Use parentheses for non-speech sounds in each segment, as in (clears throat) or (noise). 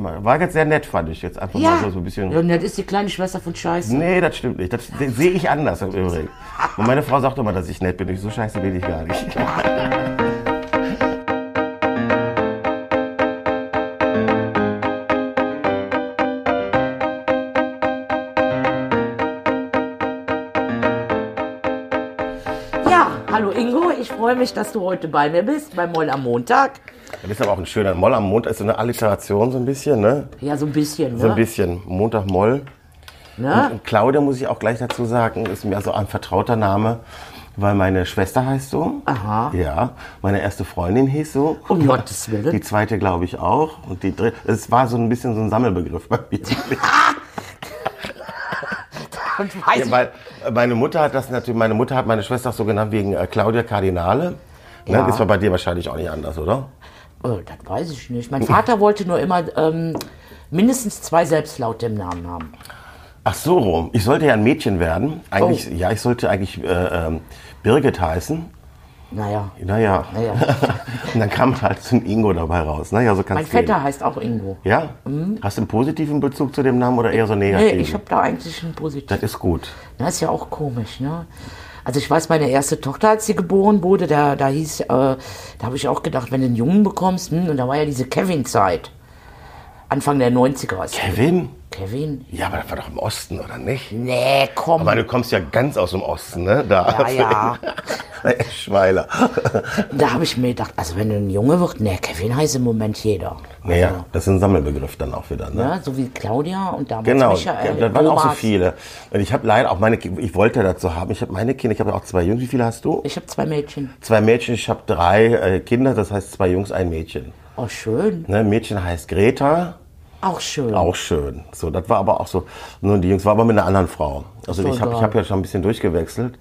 immer. War jetzt sehr nett, fand ich. Jetzt einfach Ja. mal so, ein bisschen. Und das ist die kleine Schwester von Scheiße. Nee, das stimmt nicht. Das sehe ich anders im Übrigen. Und meine Frau sagt immer, dass ich nett bin. Ich so scheiße bin ich gar nicht. Ja, hallo Ingo, ich freue mich, dass du heute bei mir bist, bei Moll am Montag. Das ist aber auch ein schöner Moll am Montag. Ist so eine Alliteration so ein bisschen, ne? Ja, so ein bisschen, So ein ne? bisschen. Montag Moll. ne? Und Claudia muss ich auch gleich dazu sagen, ist mir also ein vertrauter Name, weil meine Schwester heißt so. Aha. Ja, meine erste Freundin hieß so. Um Gottes Willen. Die zweite glaube ich auch. Und die dritte, es war so ein bisschen so ein Sammelbegriff bei mir. (laughs) Und weiß Ja, weil meine Mutter hat das natürlich, meine Mutter hat meine Schwester auch so genannt wegen äh, Claudia Cardinale. Ne, Ja. War bei dir wahrscheinlich auch nicht anders, oder? Oh, das weiß ich nicht. Mein Vater wollte nur immer ähm, mindestens zwei Selbstlaute im Namen haben. Ach so rum. Ich sollte ja ein Mädchen werden. Eigentlich, Oh. ja, ich sollte eigentlich äh, ähm, Birgit heißen. Naja, Naja. naja. (laughs) Und dann kam halt so ein Ingo dabei raus. Naja, so mein Vetter heißt auch Ingo. Ja? Hast du einen positiven Bezug zu dem Namen oder eher so Nee, negativen? ich habe da eigentlich einen positiven. das ist gut. Das ist ja auch komisch, ne? Also ich weiß, meine erste Tochter, als sie geboren wurde, da, da hieß, äh, da habe ich auch gedacht, wenn du einen Jungen bekommst, hm, und da war ja diese Kevin-Zeit. Anfang der 90er. Ist Kevin? Kevin? Ja, aber das war doch im Osten, oder nicht? Nee, komm. Aber du kommst ja ganz aus dem Osten, ne? Da. Ja, ja. (laughs) Schweiler. (laughs) Da habe ich mir gedacht, also wenn du ein Junge wird, nee, Kevin heißt im Moment jeder. Naja, das ist ein Sammelbegriff dann auch wieder, ne? Ja, so wie Claudia und damals Genau, Michael. da waren auch so viele. Und ich habe leider auch meine, ich wollte dazu haben, ich habe meine Kinder, ich habe auch zwei Jungs. Wie viele hast du? Ich habe zwei Mädchen. Zwei Mädchen, ich habe drei äh, Kinder, das heißt zwei Jungs, ein Mädchen. Oh, schön. Ne, Mädchen heißt Greta, Auch schön. auch schön. So, das war aber auch so, nur die Jungs war aber mit einer anderen Frau. Also doch ich habe hab ja schon ein bisschen durchgewechselt.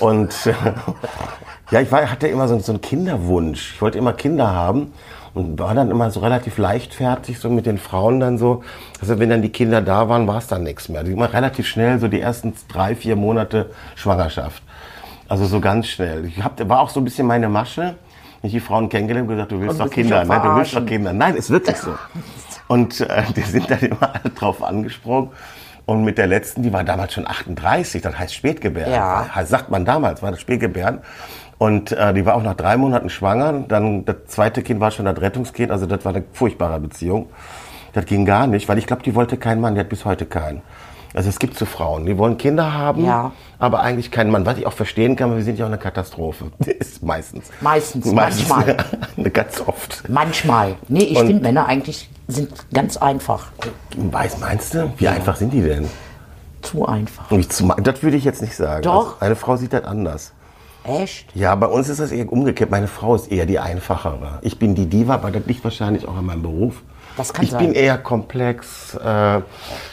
Und (laughs) ja, ich war, hatte immer so, so einen Kinderwunsch. Ich wollte immer Kinder haben und war dann immer so relativ leichtfertig so mit den Frauen dann so. Also wenn dann die Kinder da waren, war es dann nichts mehr. Die immer relativ schnell, so die ersten drei, vier Monate Schwangerschaft. Also so ganz schnell. Ich hab, war auch so ein bisschen meine Masche. Ich die Frauen kennengelernt und gesagt, du willst Und doch Kinder, ne? Du willst doch. Kinder. Nein, ist wirklich so. (laughs) Und äh, (laughs) die sind dann immer alle drauf angesprungen. Und mit der letzten, die war damals schon 38, das heißt Spätgebären. Ja. Sagt man damals, war das Spätgebären. Und äh, die war auch nach drei Monaten schwanger. Dann das zweite Kind war schon das Rettungskind. Also das war eine furchtbare Beziehung. Das ging gar nicht, weil ich glaube, die wollte keinen Mann. Die hat bis heute keinen. Also es gibt so Frauen, die wollen Kinder haben, Ja. aber eigentlich keinen Mann. Was ich auch verstehen kann, weil wir sind ja auch eine Katastrophe. (laughs) Ist meistens. Meistens, manchmal. (laughs) Ganz oft. Manchmal. Nee, ich finde, Männer eigentlich sind ganz einfach. Weiß, meinst du? Wie einfach sind die denn? Zu einfach. Zu- Das würde ich jetzt nicht sagen. Doch. Also eine Frau sieht das anders. Echt? Ja, bei uns ist das eher umgekehrt. Meine Frau ist eher die einfachere. Ich bin die Diva, aber das liegt wahrscheinlich auch an meinem Beruf. Das kann ich sein. bin eher komplex, äh,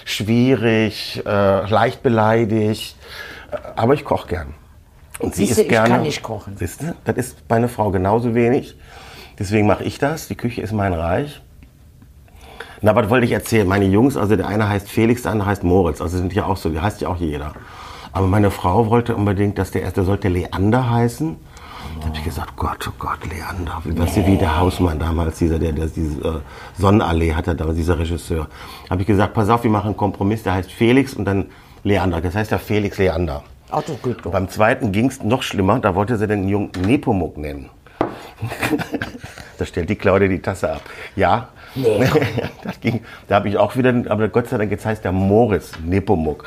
schwierig, äh, leicht beleidigt, äh, aber ich koche gern. Und sie Siehste, ist ich gerne. kann nicht kochen. Siehst du? Das ist meine Frau genauso wenig. Deswegen mache ich das. Die Küche ist mein Reich. Na, was wollte ich erzählen? Meine Jungs, also der eine heißt Felix, der andere heißt Moritz. Also sind ja auch so, die heißt ja auch jeder. Aber meine Frau wollte unbedingt, dass der erste sollte Leander heißen. Da habe ich gesagt, Gott, oh Gott, Leander. Weißt du, wie der Hausmann damals, dieser, der, der diese äh, Sonnenallee hatte, damals dieser Regisseur. Habe ich gesagt, pass auf, wir machen einen Kompromiss, der heißt Felix und dann Leander. Das heißt ja Felix Leander. Ach, das geht doch. Beim zweiten ging es noch schlimmer, da wollte sie den Jungen Nepomuk nennen. (laughs) da stellt die Claudia die Tasse ab. Ja, Nee. (laughs) ging, da habe ich auch wieder, aber Gott sei Dank, jetzt heißt der Moritz Nepomuk.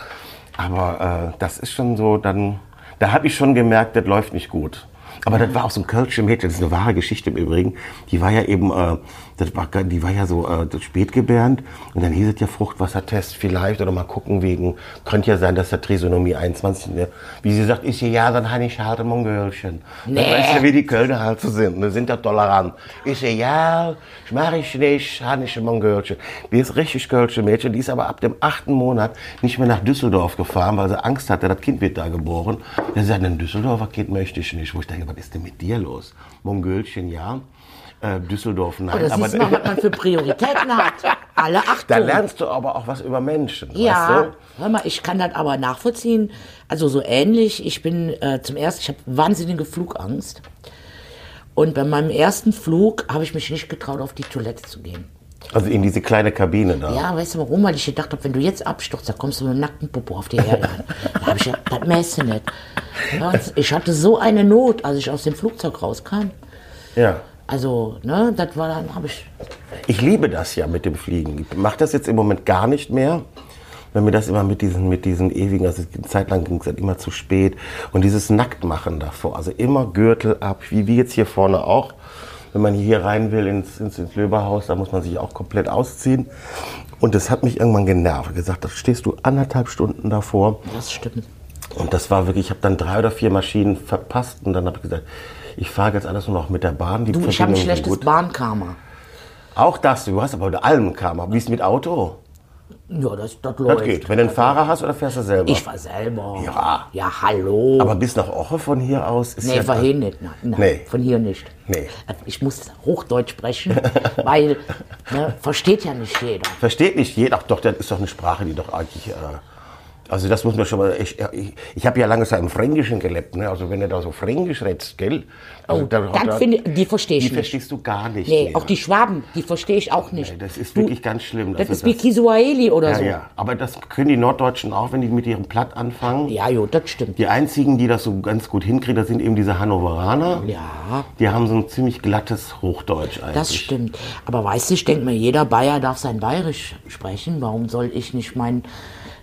Aber äh, das ist schon so, dann, da habe ich schon gemerkt, das läuft nicht gut. Aber das war auch so ein Kölsche Mädchen, das ist eine wahre Geschichte im Übrigen. Die war ja eben, äh, das war, die war ja so äh, das spätgebärend und dann hieß es ja Fruchtwassertest vielleicht oder mal gucken wegen, könnte ja sein, dass der Trisonomie 21, ne? wie sie sagt, ist ja ja, dann habe ich halt ein Mongölchen. Nee. Nee. Weißt du, wie die Kölner halt so sind, ne? sind ja tolerant. Ist ja ja, ich mache ich nicht, habe ich ein Mongölchen. Die ist richtig Kölsche Mädchen, die ist aber ab dem achten Monat nicht mehr nach Düsseldorf gefahren, weil sie Angst hatte, das Kind wird da geboren. Dann sagt, ein Düsseldorfer Kind möchte ich nicht. Wo ich denke, was ist denn mit dir los? Mongölchen, ja. Äh, Düsseldorf, nein. Oh, das aber du mal, was man für Prioritäten hat. Alle Achtung. da lernst du aber auch was über Menschen. Ja, Weißt hör mal, ich kann das aber nachvollziehen. Also so ähnlich. Ich bin äh, zum ersten, ich habe wahnsinnige Flugangst. Und bei meinem ersten Flug habe ich mich nicht getraut, auf die Toilette zu gehen. Also in diese kleine Kabine da. Ja, weißt du warum? Weil ich gedacht habe, wenn du jetzt abstürzt, da kommst du mit einem nackten Popo auf die Erde an. Da habe ich gedacht, das mäße nicht. Ich hatte so eine Not, als ich aus dem Flugzeug rauskam. Ja. Also, ne, das war dann, habe ich. Ich liebe das ja mit dem Fliegen. Ich mache das jetzt im Moment gar nicht mehr. Wenn mir das immer mit diesen, mit diesen ewigen, also eine Zeit lang ging es halt immer zu spät. Und dieses Nacktmachen davor, also immer Gürtel ab, wie, wie jetzt hier vorne auch. Wenn man hier rein will ins, ins, ins Löberhaus, da muss man sich auch komplett ausziehen. Und das hat mich irgendwann genervt. gesagt, da stehst du anderthalb Stunden davor. Das stimmt. Und das war wirklich, ich habe dann drei oder vier Maschinen verpasst und dann habe ich gesagt, ich fahre jetzt alles nur noch mit der Bahn. Die Du, ich habe ein schlechtes gut. Bahnkarma. Auch das, du hast aber mit allem Karma. Wie ist mit Auto? Ja, das, das Das läuft. geht. Wenn du einen Fahrer hast oder fährst du selber? Ich war selber. Ja. Ja, hallo. aber bis nach Oche von hier aus ist nee, ja von hier nicht. Nein, nein, Nee. von hier nicht. Nee. Also Ich muss Hochdeutsch sprechen, (laughs) weil ne, versteht ja nicht jeder. Versteht nicht jeder. Ach doch, das ist doch eine Sprache, die doch eigentlich. Äh, also das muss man schon mal. Ich, ich, ich habe ja lange Zeit im Fränkischen gelebt. Ne? Also wenn du da so Fränkisch redest, gell? Also da- Dann da- finde die verstehe die ich nicht. verstehst du gar nicht. Nee, mehr. auch die Schwaben, die verstehe ich auch nicht. Nee, das ist Du, wirklich ganz schlimm. Das Also ist wie Kisuaheli oder ja, so. ja. Aber das können die Norddeutschen auch, wenn die mit ihrem Platt anfangen. Ja, jo, das stimmt. Die einzigen, die das so ganz gut hinkriegen, das sind eben diese Hannoveraner. Ja, Die haben so ein ziemlich glattes Hochdeutsch eigentlich. das stimmt. Aber weißt du, ich denke mir, jeder Bayer darf sein Bayerisch sprechen. Warum soll ich nicht mein, äh,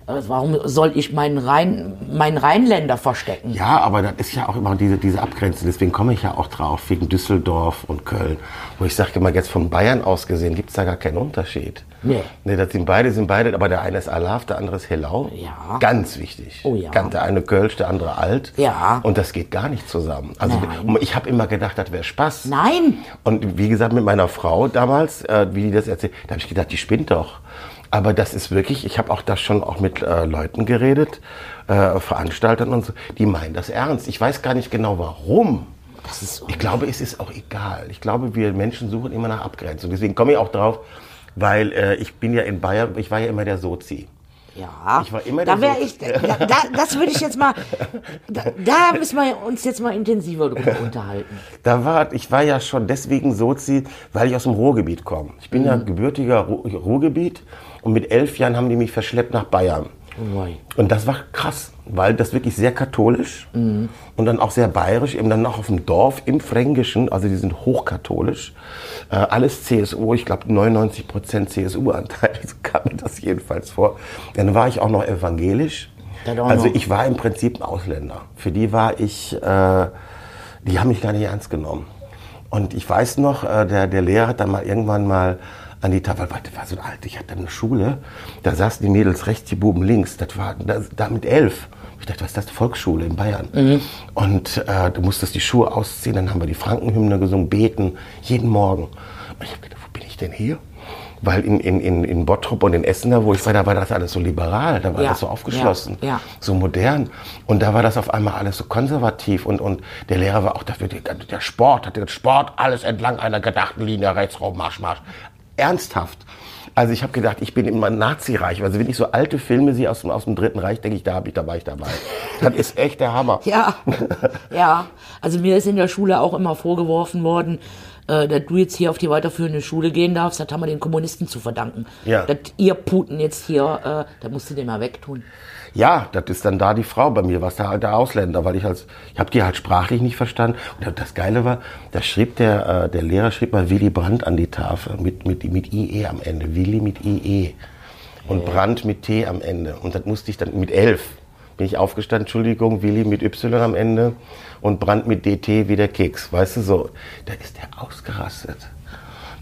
warum soll ich meinen Rhein, meinen Rheinländer verstecken? Ja, aber das ist ja auch immer diese, diese Abgrenzung. Deswegen komme ich ja auch drauf, wegen Düsseldorf und Köln. Wo ich sage immer, jetzt von Bayern aus gesehen gibt es da gar keinen Unterschied. Nee. Nee, das sind beide, sind beide, aber der eine ist Alaf, der andere ist Helau. Ja. Ganz wichtig. Oh ja. Der eine Kölsch, der andere Alt. Ja. Und das geht gar nicht zusammen. Also Nein. ich habe immer gedacht, das wäre Spaß. Nein, Und wie gesagt, mit meiner Frau damals, äh, wie die das erzählt, da habe ich gedacht, die spinnt doch. Aber das ist wirklich, ich habe auch da schon auch mit äh, Leuten geredet, äh, Veranstaltern und so, die meinen das ernst. Ich weiß gar nicht genau warum. Ich glaube, es ist auch egal. Ich glaube, wir Menschen suchen immer nach Abgrenzung. Deswegen komme ich auch drauf, weil äh, ich bin ja in Bayern, ich war ja immer der Sozi. Ja, Ich war immer da wäre ich, da, da, das würde ich jetzt mal, da, da (laughs) müssen wir uns jetzt mal intensiver drüber (laughs) unterhalten. Da war, ich war ja schon deswegen Sozi, weil ich aus dem Ruhrgebiet komme. Ich bin ja gebürtiger Ru Ruhrgebiet und mit elf Jahren haben die mich verschleppt nach Bayern. Und das war krass, weil das wirklich sehr katholisch und dann auch sehr bayerisch, eben dann noch auf dem Dorf im Fränkischen, also die sind hochkatholisch, äh, alles CSU, ich glaube 99 Prozent CSU-Anteil, (laughs) so kam mir das jedenfalls vor. Dann war ich auch noch evangelisch. Auch Also noch. ich war im Prinzip ein Ausländer. Für die war ich, äh, die haben mich gar nicht ernst genommen. Und ich weiß noch, äh, der, der Lehrer hat dann mal irgendwann mal an die Tafel, weil das war so alt, ich hatte eine Schule, da saßen die Mädels rechts, die Buben links, das war da, da mit elf. Ich dachte, was ist das, Volksschule in Bayern? Und äh, du musstest die Schuhe ausziehen, dann haben wir die Frankenhymne gesungen, beten, jeden Morgen. Und ich habe gedacht, wo bin ich denn hier? Weil in, in, in, in Bottrop und in Essen, da wo ich war, da war das alles so liberal, da war Ja, das so aufgeschlossen, ja, ja. so modern. Und da war das auf einmal alles so konservativ und, und der Lehrer war auch dafür, der, der Sport, hat den Sport alles entlang einer gedachten Linie, rechts, rauf, Marsch, Marsch. Ernsthaft. Also ich habe gedacht, ich bin immer Nazireich. Also wenn ich so alte Filme sehe aus dem, aus dem Dritten Reich, denke ich, da, hab ich, da war ich dabei. (laughs) Das ist echt der Hammer. Ja, (laughs) ja. Also mir ist in der Schule auch immer vorgeworfen worden, äh, dass du jetzt hier auf die weiterführende Schule gehen darfst. Das haben wir den Kommunisten zu verdanken. Ja. Dass ihr Putin jetzt hier, äh, da musst du den mal wegtun. Ja, das ist dann da die Frau bei mir, was der alte Ausländer, weil ich als, ich habe die halt sprachlich nicht verstanden. Und das Geile war, da schrieb der, äh, der Lehrer schrieb mal Willy Brandt an die Tafel mit, mit, mit IE am Ende. Willy mit IE. Und Brandt mit T am Ende. Und das musste ich dann mit elf. Bin ich aufgestanden, Entschuldigung, Willy mit Y am Ende und Brandt mit DT wie der Keks. Weißt du so? Da ist der ausgerastet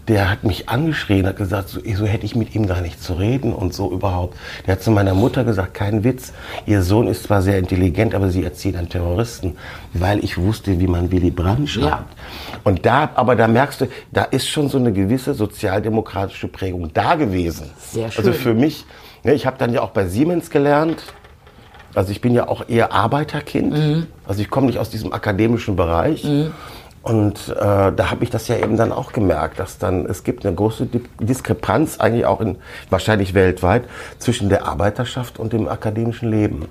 der hat mich angeschrien, hat gesagt, so, so hätte ich mit ihm gar nicht zu reden und so überhaupt. Der hat zu meiner Mutter gesagt, kein Witz, ihr Sohn ist zwar sehr intelligent, aber sie erzieht einen Terroristen, weil ich wusste, wie man Willy Brandt schreibt. Ja. Und da, aber da merkst du, da ist schon so eine gewisse sozialdemokratische Prägung da gewesen. Sehr Also schön. für mich, ne, ich habe dann ja auch bei Siemens gelernt, also ich bin ja auch eher Arbeiterkind. Mhm. Also ich komme nicht aus diesem akademischen Bereich. Und äh, da habe ich das ja eben dann auch gemerkt, dass dann es gibt eine große Di Diskrepanz eigentlich auch in wahrscheinlich weltweit zwischen der Arbeiterschaft und dem akademischen Leben.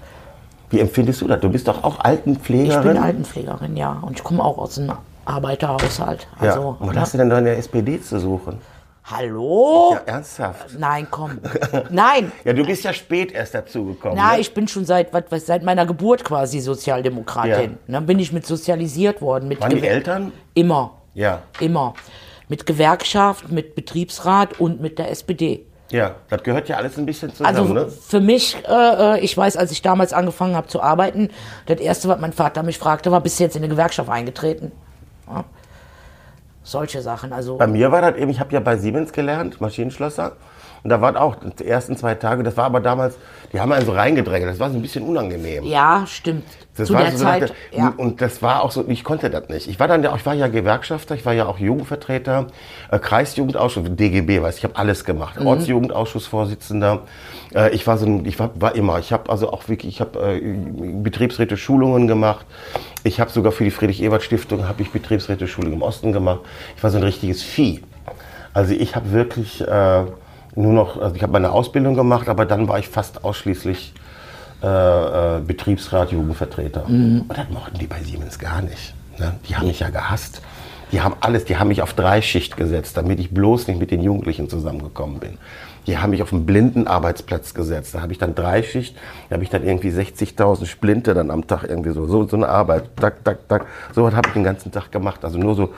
Wie empfindest du das? Du bist doch auch Ich Altenpflegerin. bin Altenpflegerin, ja. Und ich komme auch aus einem Arbeiterhaushalt. ja. Also, Und was ne? hast du denn da in der SPD zu suchen? Hallo? Ja, ernsthaft. Nein, komm. Nein. (laughs) Ja, du bist ja spät erst dazugekommen. Na, ne? ich bin schon seit, was, was, seit meiner Geburt quasi Sozialdemokratin. Dann bin ich mit sozialisiert worden. Mit Waren die Gewer- Eltern? Immer. Ja. Immer. Mit Gewerkschaft, mit Betriebsrat und mit der SPD. Ja, das gehört ja alles ein bisschen zusammen, Also ne? für mich, äh, äh, ich weiß, als ich damals angefangen habe zu arbeiten, das Erste, was mein Vater mich fragte, war, bist du jetzt in eine Gewerkschaft eingetreten? Ja. Solche Sachen. Also Bei mir war das eben, ich habe ja bei Siemens gelernt, Maschinenschlosser. Und da waren auch die ersten zwei Tage, das war aber damals, die haben einen so reingedrängelt, das war so ein bisschen unangenehm. ja, stimmt. Das Zu war der so, Zeit, dachte, ja. Und das war auch so, ich konnte das nicht. Ich war dann, ja- ich war ja Gewerkschafter, ich war ja auch Jugendvertreter, äh, Kreisjugendausschuss, DGB, weißt, ich habe alles gemacht. Mhm. Ortsjugendausschussvorsitzender. Äh, ich war so, ein, ich war, war immer. Ich habe also auch wirklich, ich habe äh, Betriebsräte Schulungen gemacht. Ich habe sogar für die Friedrich-Ebert-Stiftung habe ich Betriebsräte Schulung im Osten gemacht. Ich war so ein richtiges Vieh. Also ich habe wirklich äh, nur noch, also ich habe meine Ausbildung gemacht, aber dann war ich fast ausschließlich äh, äh, Betriebsrat, Jugendvertreter. Und das mochten die bei Siemens gar nicht. Ne? Die haben mich ja gehasst. Die haben alles, die haben mich auf Dreischicht gesetzt, damit ich bloß nicht mit den Jugendlichen zusammengekommen bin. Die haben mich auf einen blinden Arbeitsplatz gesetzt. Da habe ich dann Dreischicht, da habe ich dann irgendwie 60.000 Splinte dann am Tag irgendwie so, so, so eine Arbeit, tak, tak, tak. So was habe ich den ganzen Tag gemacht. Also nur so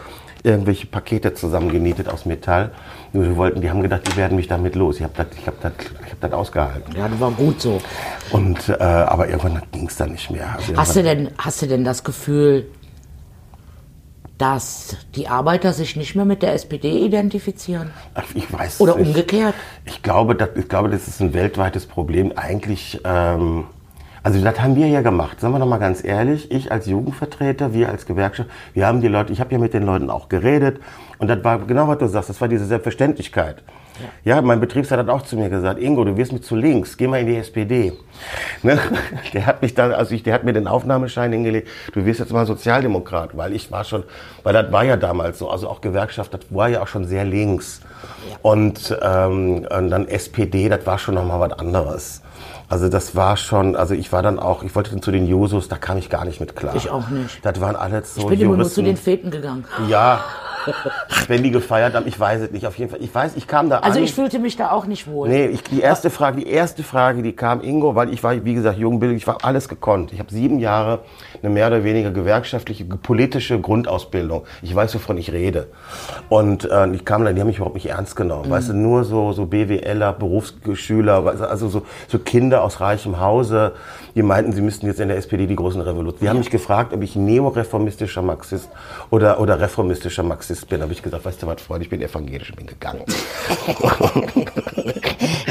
irgendwelche Pakete zusammengenietet aus Metall. Nur wir wollten, die haben gedacht, die werden mich damit los. Ich habe das, ich ich das ausgehalten. ja, das war gut so. Und, äh, aber irgendwann ging es dann nicht mehr. Also Hast du, denn, hast du denn das Gefühl, dass die Arbeiter sich nicht mehr mit der SPD identifizieren? Ach, ich weiß Oder nicht. umgekehrt? Ich glaube, das, ich glaube, das ist ein weltweites Problem. Eigentlich, ähm, also das haben wir ja gemacht. Sagen wir doch mal ganz ehrlich, ich als Jugendvertreter, wir als Gewerkschaft, wir haben die Leute, ich habe ja mit den Leuten auch geredet und das war genau, was du sagst, das war diese Selbstverständlichkeit. Ja, mein Betriebsrat hat auch zu mir gesagt, Ingo, du wirst mir zu links, geh mal in die SPD. Ne? (laughs) Der hat mich dann, also ich, der hat mir den Aufnahmeschein hingelegt, du wirst jetzt mal Sozialdemokrat, weil ich war schon, weil das war ja damals so, also auch Gewerkschaft, das war ja auch schon sehr links. Und, ähm, und dann SPD, das war schon nochmal was anderes. Also das war schon, also ich war dann auch, ich wollte dann zu den Jusos, da kam ich gar nicht mit klar. Ich auch nicht. Das waren alles so Ich bin immer nur zu Juristen. den Feten gegangen. Ja, wenn die gefeiert haben, ich weiß es nicht, auf jeden Fall. Ich weiß, ich kam da Also an. ich fühlte mich da auch nicht wohl. Nee, ich, die erste Frage, die erste Frage, die kam Ingo, weil ich war, wie gesagt, jungbillig, ich war alles gekonnt. Ich habe sieben Jahre eine mehr oder weniger gewerkschaftliche, politische Grundausbildung. Ich weiß, wovon ich rede. Und äh, ich kam da, die haben mich überhaupt nicht ernst genommen. Weißt du, nur so, so BWLer, Berufsschüler, also so, so Kinder aus reichem Hause, die meinten, sie müssten jetzt in der SPD die großen Revolutionen. Die haben mich gefragt, ob ich neoreformistischer Marxist oder, oder reformistischer Marxist bin. Da habe ich gesagt, weißt du was, Freund, ich bin evangelisch, ich bin gegangen. (laughs)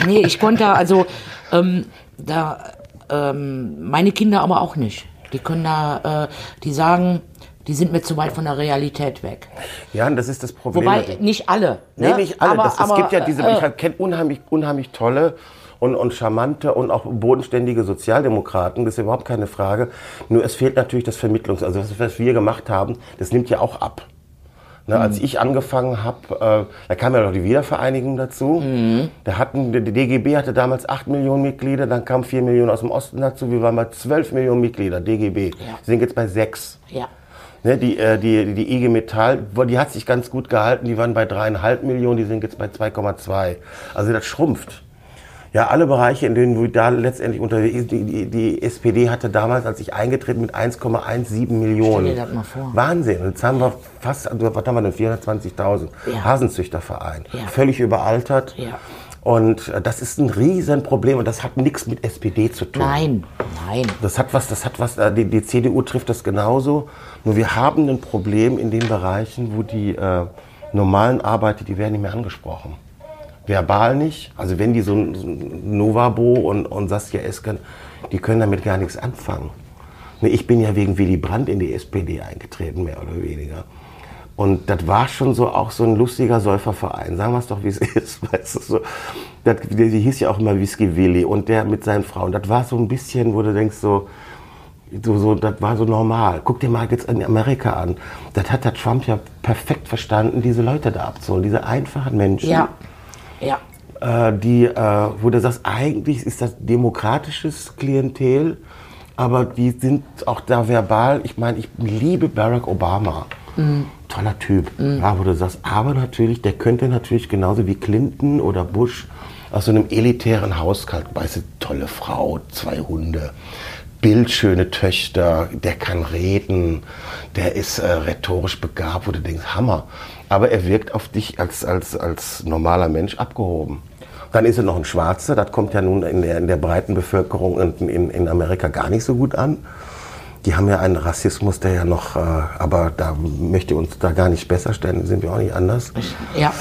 Nee, ich konnte also ähm, da ähm, meine Kinder aber auch nicht. Die können da, äh, die sagen, die sind mir zu weit von der Realität weg. Ja, und das ist das Problem. Wobei nicht alle. Nee, ne? nicht alle. Aber, das, es aber, gibt ja diese, äh, ich kenne unheimlich, unheimlich tolle und, und charmante und auch bodenständige Sozialdemokraten, das ist überhaupt keine Frage. Nur es fehlt natürlich das Vermittlungs-, also das, was wir gemacht haben, das nimmt ja auch ab. Ne, als ich angefangen habe, äh, da kam ja noch die Wiedervereinigung dazu. Da hatten, die DGB hatte damals 8 Millionen Mitglieder, dann kamen 4 Millionen aus dem Osten dazu. Wir waren bei 12 Millionen Mitglieder, DGB. Wir sind jetzt bei 6. ja. Ne, die, äh, die, die IG Metall, die hat sich ganz gut gehalten. Die waren bei dreieinhalb Millionen, die sind jetzt bei 2,2. Also das schrumpft. Ja, alle Bereiche, in denen wir da letztendlich unterwegs die, die, die SPD hatte damals, als ich eingetreten mit 1,17 Millionen. Stell dir das mal vor. Wahnsinn. Und Jetzt haben wir fast, also was haben wir denn, 420.000. Ja. Hasenzüchterverein. Ja. Völlig überaltert. Ja. Und äh, das ist ein Riesenproblem und das hat nichts mit SPD zu tun. Nein, nein. Das hat was, das hat was, äh, die, die CDU trifft das genauso. Nur wir haben ein Problem in den Bereichen, wo die äh, normalen Arbeiter, die werden nicht mehr angesprochen. Verbal nicht. Also wenn die so, ein- Novabo und, und Saskia Esken, die können damit gar nichts anfangen. Ne, Ich bin ja wegen Willy Brandt in die SPD eingetreten, mehr oder weniger. Und das war schon so auch so ein lustiger Säuferverein. Sagen wir es doch, wie es (laughs) ist. Weißt du, so. Das, die, die hieß ja auch immer Whisky Willy und der mit seinen Frauen. Das war so ein bisschen, wo du denkst, so, so, so, das war so normal. Guck dir mal jetzt in Amerika an. Das hat der Trump ja perfekt verstanden, diese Leute da abzuholen, diese einfachen Menschen Ja, ja. äh, die, äh, wo du sagst, eigentlich ist das demokratisches Klientel, aber die sind auch da verbal. Ich meine, ich liebe Barack Obama. toller Typ. Ja, wo du sagst, aber natürlich, der könnte natürlich genauso wie Clinton oder Bush aus so einem elitären Hauskalt, weißt du, tolle Frau, zwei Hunde, bildschöne Töchter, der kann reden, der ist äh, rhetorisch begabt, wo du denkst, Hammer. Aber er wirkt auf dich als, als, als normaler Mensch abgehoben. Dann ist er noch ein Schwarzer, das kommt ja nun in der, in der breiten Bevölkerung in, in, in Amerika gar nicht so gut an. Die haben ja einen Rassismus, der ja noch, äh, aber da möchte uns da gar nicht besser stellen, sind wir auch nicht anders. Ja,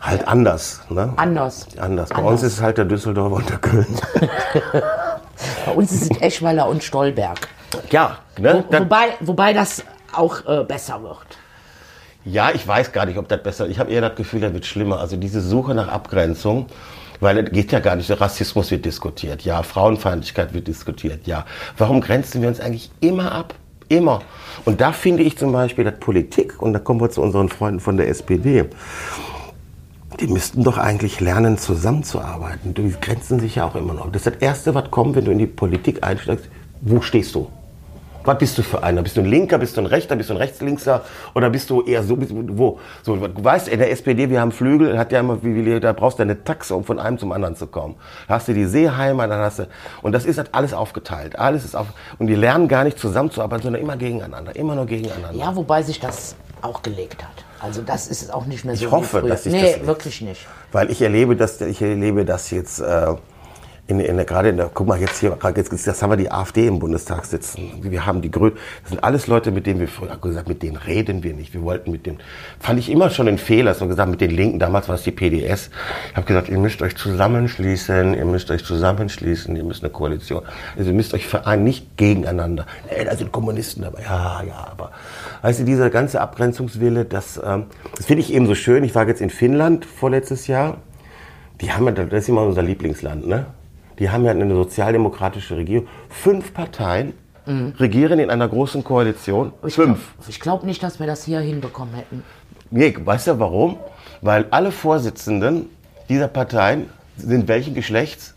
Halt anders, ne? anders. Anders. Bei Anders. uns ist es halt der Düsseldorfer und der Köln. (laughs) Bei uns ist es Eschweiler und Stolberg. Ja, ne? Wo, wobei, wobei das auch äh, besser wird. Ja, ich weiß gar nicht, ob das besser Ich habe eher das Gefühl, das wird schlimmer. Also diese Suche nach Abgrenzung, weil es geht ja gar nicht. Rassismus wird diskutiert, ja. Frauenfeindlichkeit wird diskutiert, ja. Warum grenzen wir uns eigentlich immer ab? Immer. Und da finde ich zum Beispiel, dass Politik, und da kommen wir zu unseren Freunden von der SPD, die müssten doch eigentlich lernen, zusammenzuarbeiten. Die grenzen sich ja auch immer noch. Das ist das Erste, was kommt, wenn du in die Politik einsteigst. Wo stehst du? Was bist du für einer? Bist du ein Linker, bist du ein Rechter, bist du ein Rechtslinkser oder bist du eher so, du, wo? So, du weißt, in der SPD, wir haben Flügel, hat ja immer, wie, da brauchst du eine Taxe, um von einem zum anderen zu kommen. Da hast du die Seeheimer, dann hast du, und das ist halt alles aufgeteilt. Alles ist auf, und die lernen gar nicht zusammenzuarbeiten, sondern immer gegeneinander, immer nur gegeneinander. Ja, wobei sich das auch gelegt hat. Also das ist auch nicht mehr so Ich hoffe, dass sich nee, das legt. wirklich nicht. Weil ich erlebe das, ich erlebe das jetzt äh, in, in der, gerade in der, guck mal jetzt hier, gerade jetzt, das haben wir die AfD im Bundestag sitzen. Wir haben die Grünen, das sind alles Leute, mit denen wir früher gesagt, mit denen reden wir nicht. Wir wollten mit dem, fand ich immer schon ein Fehler, man gesagt, mit den Linken, damals war es die PDS. Ich habe gesagt, ihr müsst euch zusammenschließen, ihr müsst euch zusammenschließen, ihr müsst eine Koalition, also ihr müsst euch vereinen, nicht gegeneinander. Nee, da sind Kommunisten dabei, ja, ja, aber, weißt du, dieser ganze Abgrenzungswille, das, ähm, das finde ich eben so schön. Ich war jetzt in Finnland vorletztes Jahr. Die haben ja, das ist immer unser Lieblingsland, ne? Die haben ja eine sozialdemokratische Regierung. Fünf Parteien regieren in einer großen Koalition. Ich Fünf. Glaub, ich glaube nicht, dass wir das hier hinbekommen hätten. Nee, weißt du warum? Weil alle Vorsitzenden dieser Parteien sind welchen Geschlechts?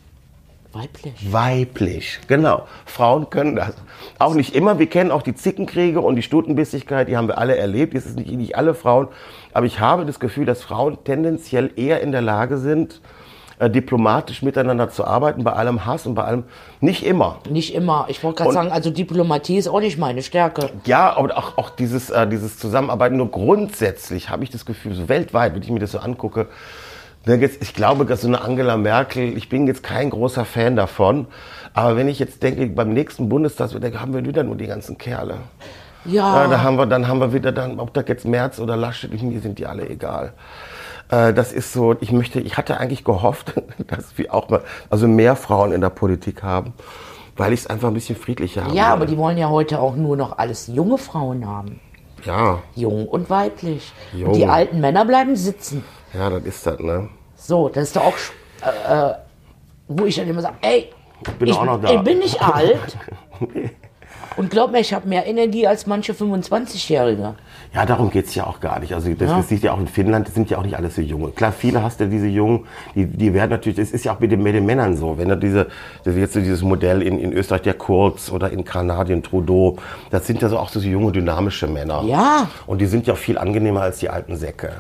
Weiblich. Weiblich, genau. Frauen können das. Auch nicht immer. Wir kennen auch die Zickenkriege und die Stutenbissigkeit, die haben wir alle erlebt. Es ist nicht, nicht alle Frauen. Aber ich habe das Gefühl, dass Frauen tendenziell eher in der Lage sind, äh, diplomatisch miteinander zu arbeiten, bei allem Hass und bei allem. Nicht immer. Nicht immer. Ich wollte gerade sagen, also Diplomatie ist auch nicht meine Stärke. Ja, aber auch, auch dieses, äh, dieses Zusammenarbeiten nur grundsätzlich habe ich das Gefühl, so weltweit, wenn ich mir das so angucke, ne, ich glaube, dass so eine Angela Merkel, ich bin jetzt kein großer Fan davon, aber wenn ich jetzt denke, beim nächsten Bundestag da haben wir wieder nur die ganzen Kerle. Ja, Ja, da haben wir, dann haben wir wieder dann, ob das jetzt Merz oder Laschet, mir sind die alle egal. Äh, Das ist so, ich möchte, ich hatte eigentlich gehofft, (laughs) dass wir auch mal, also mehr Frauen in der Politik haben, weil ich es einfach ein bisschen friedlicher habe. ja, aber die wollen ja heute auch nur noch alles junge Frauen haben. Ja, Jung und weiblich. Jung. Und die alten Männer bleiben sitzen. ja, das ist das, ne? So, das ist doch auch, äh, äh, wo ich dann immer sage, ey, bin ich, auch noch da. ich bin nicht (laughs) alt. Und glaub mir, ich habe mehr Energie als manche 25-Jährige. Ja, darum geht's ja auch gar nicht. Also das, das sieht ja auch in Finnland, das sind ja auch nicht alles so junge. Klar, viele hast du diese Jungen, die, die werden natürlich, das ist ja auch mit den, mit den Männern so. Wenn du diese, das jetzt so dieses Modell in, in Österreich, der Kurz oder in Kanadien Trudeau, das sind ja so auch so junge, dynamische Männer. Ja. Und die sind ja auch viel angenehmer als die alten Säcke.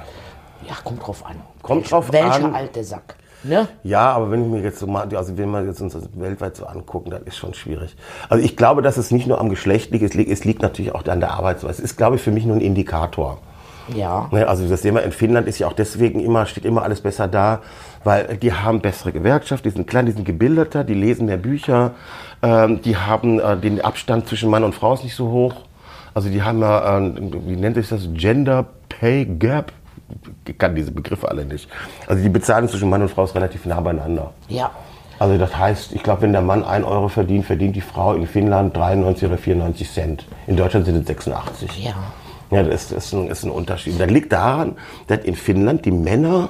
Ja, kommt drauf an. Kommt drauf Welcher an. alte Sack. Ne? Ja, aber wenn ich mir jetzt so mal, also wenn wir jetzt uns das weltweit so angucken, das ist schon schwierig. Also ich glaube, dass es nicht nur am Geschlecht liegt, es liegt, es liegt natürlich auch an der Arbeitsweise. Es ist, glaube ich, für mich nur ein Indikator. Ja. Ne, also das sehen wir in Finnland ist ja auch deswegen immer, steht immer alles besser da, weil die haben bessere Gewerkschaft, die sind klein, die sind gebildeter, die lesen mehr Bücher, ähm, die haben äh, den Abstand zwischen Mann und Frau ist nicht so hoch. Also die haben ja, äh, wie nennt sich das, Gender Pay Gap. Ich kann diese Begriffe alle nicht. Also die Bezahlung zwischen Mann und Frau ist relativ nah beieinander. Ja. Also das heißt, ich glaube, wenn der Mann 1 Euro verdient, verdient die Frau in Finnland 93 oder 94 Cent. In Deutschland sind es 86. Ja. Ja, das ist, das ist, ein, ist ein Unterschied. Das liegt daran, dass in Finnland die Männer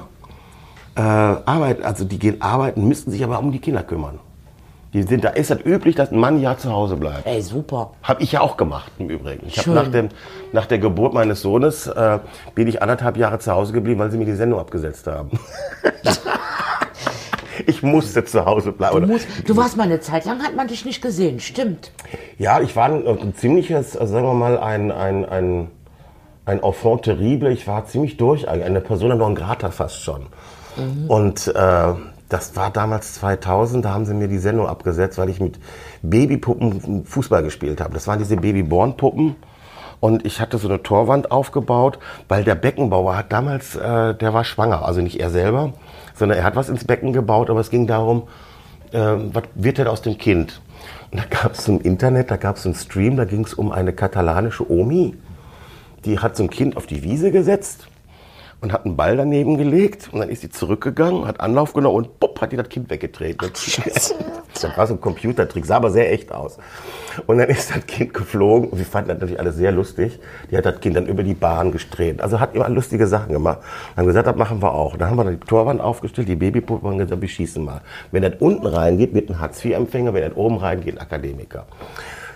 äh, arbeiten, also die gehen arbeiten, müssten sich aber um die Kinder kümmern. Die sind, da ist das üblich, dass ein Mann ein Jahr zu Hause bleibt. Ey, super. Habe ich ja auch gemacht im Übrigen. Ich habe nach, dem, nach der Geburt meines Sohnes äh, bin ich anderthalb Jahre zu Hause geblieben, weil sie mir die Sendung abgesetzt haben. (laughs) ich musste zu Hause bleiben. Du, musst, du warst mal eine Zeit lang, hat man dich nicht gesehen. Stimmt. Ja, ich war ein, ein ziemliches, also sagen wir mal, ein, ein, ein ein Enfant terrible. Ich war ziemlich durch, eigentlich eine Persona non grata fast schon. Und äh, das war damals 2000, da haben sie mir die Sendung abgesetzt, weil ich mit Babypuppen Fußball gespielt habe. Das waren diese Babyborn-Puppen. Und ich hatte so eine Torwand aufgebaut, weil der Beckenbauer hat damals, äh, der war schwanger, also nicht er selber, sondern er hat was ins Becken gebaut, aber es ging darum, äh, was wird denn aus dem Kind? Und da gab es im Internet, da gab es einen Stream, da ging es um eine katalanische Omi, die hat so ein Kind auf die Wiese gesetzt und hat einen Ball daneben gelegt und dann ist sie zurückgegangen, hat Anlauf genommen und bupp, hat die das Kind weggetreten. (laughs) Das war so ein Computertrick, sah aber sehr echt aus. Und dann ist das Kind geflogen und wir fanden das natürlich alles sehr lustig. Die hat das Kind dann über die Bahn gestreht. Also hat immer lustige Sachen gemacht. Und haben gesagt, das machen wir auch. Dann haben wir dann die Torwand aufgestellt, die Babypuppe und gesagt, wir schießen mal. Wenn das unten reingeht, wird ein Hartz-IV-Empfänger, wenn das oben reingeht, ein Akademiker.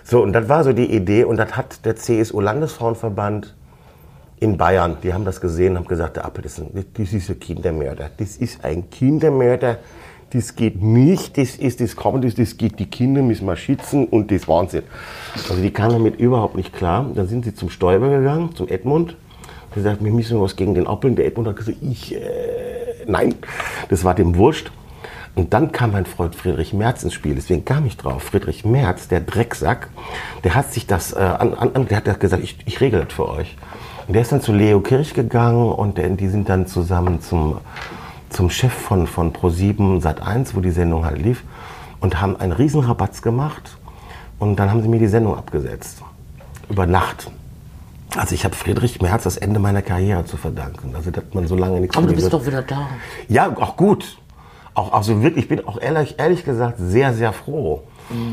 So, und das war so die Idee und das hat der CSU-Landesfrauenverband in Bayern, die haben das gesehen und haben gesagt, der Appel, das ist ein, Kindermörder. Das ist ein Kindermörder. Das geht nicht, das ist, das kann, das, das geht, die Kinder müssen wir schützen und das Wahnsinn. Also die kamen damit überhaupt nicht klar. Dann sind sie zum Stoiber gegangen, zum Edmund. Und gesagt, wir müssen was gegen den Appel. Und der Edmund hat gesagt, ich, äh, nein, das war dem wurscht. Und dann kam mein Freund Friedrich Merz ins Spiel, deswegen kam ich drauf. Friedrich Merz, der Drecksack, der hat sich das, äh, an, an, der hat gesagt, ich, ich regel das für euch. Und der ist dann zu Leo Kirch gegangen und der, die sind dann zusammen zum, zum Chef von, von Pro7 Sat1, wo die Sendung halt lief, und haben einen riesen Rabatz gemacht. Und dann haben sie mir die Sendung abgesetzt. Über Nacht. Also ich habe Friedrich Merz das Ende meiner Karriere zu verdanken. Also dass man so lange nichts Aber du bist hört. doch wieder da. Ja, auch gut. Auch, also wirklich, ich bin auch ehrlich, ehrlich gesagt sehr, sehr froh.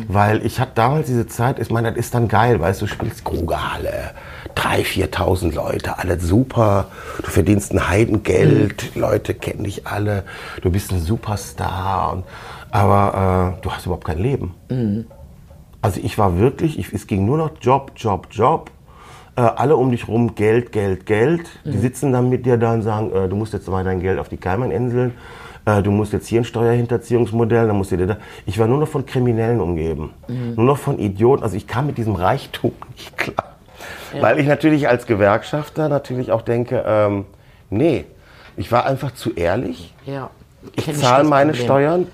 Weil ich hatte damals diese Zeit, ich meine, das ist dann geil, weißt du, du spielst Krugerhalle, 3.000, 4.000 Leute, alles super. Du verdienst ein Heidengeld, Leute kennen dich alle, du bist ein Superstar. Und, aber äh, du hast überhaupt kein Leben. Also ich war wirklich, ich, es ging nur noch Job, Job, Job. Äh, alle um dich rum Geld, Geld, Geld. Die sitzen dann mit dir da und sagen, äh, du musst jetzt mal dein Geld auf die Cayman-Inseln. Äh, du musst jetzt hier ein Steuerhinterziehungsmodell, dann musst du dir da. Ich war nur noch von Kriminellen umgeben. Nur noch von Idioten. Also ich kam mit diesem Reichtum (laughs) nicht klar. Weil ich natürlich als Gewerkschafter natürlich auch denke, ähm, nee, ich war einfach zu ehrlich. Ja. Ich zahle meine Problem. Steuern.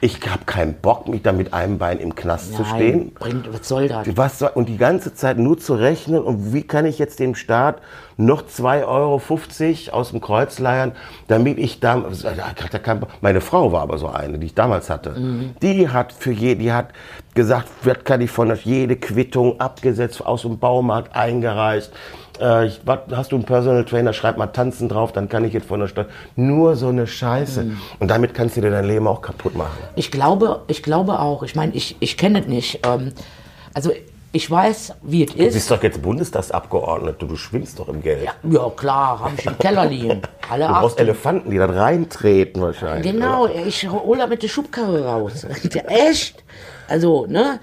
Ich habe keinen Bock, mich da mit einem Bein im Knast zu stehen. Nein, bringt, was soll das? Was soll, und die ganze Zeit nur zu rechnen und wie kann ich jetzt dem Staat noch 2,50 Euro aus dem Kreuz leiern, damit ich da, Bock. meine Frau war aber so eine, die ich damals hatte. Die hat für je, die hat gesagt, was kann ich von jede Quittung abgesetzt aus dem Baumarkt eingereicht. Äh, ich, hast du einen Personal Trainer, schreib mal tanzen drauf, dann kann ich jetzt von der Stadt. Nur so eine Scheiße. Und damit kannst du dir dein Leben auch kaputt machen. Ich glaube, ich glaube auch. Ich meine, ich, ich kenne es nicht. Ähm, also ich weiß, wie es Du ist. bist doch jetzt Bundestagsabgeordnete, du schwimmst doch im Geld. Ja, ja klar, habe ich im Keller liegen. (laughs) Alle Du brauchst. Elefanten, die da reintreten wahrscheinlich. Genau, oder? ich hole da mit der Schubkarre raus. (laughs) Echt? Also, ne?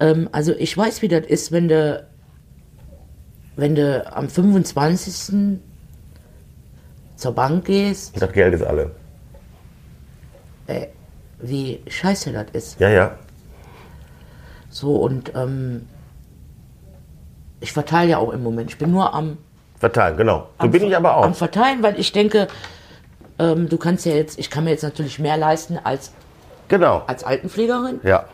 Ähm, also ich weiß, wie das ist, wenn du, wenn du am 25. zur Bank gehst, Das Geld ist alle. wie scheiße das ist. Ja, ja. So, und ähm, ich verteile ja auch im Moment. Ich bin nur am, Verteilen, genau. So am bin ich aber am auch. Verteilen, weil ich denke, ähm, du kannst ja jetzt, ich kann mir jetzt natürlich mehr leisten als, Genau. als Altenpflegerin. Ja.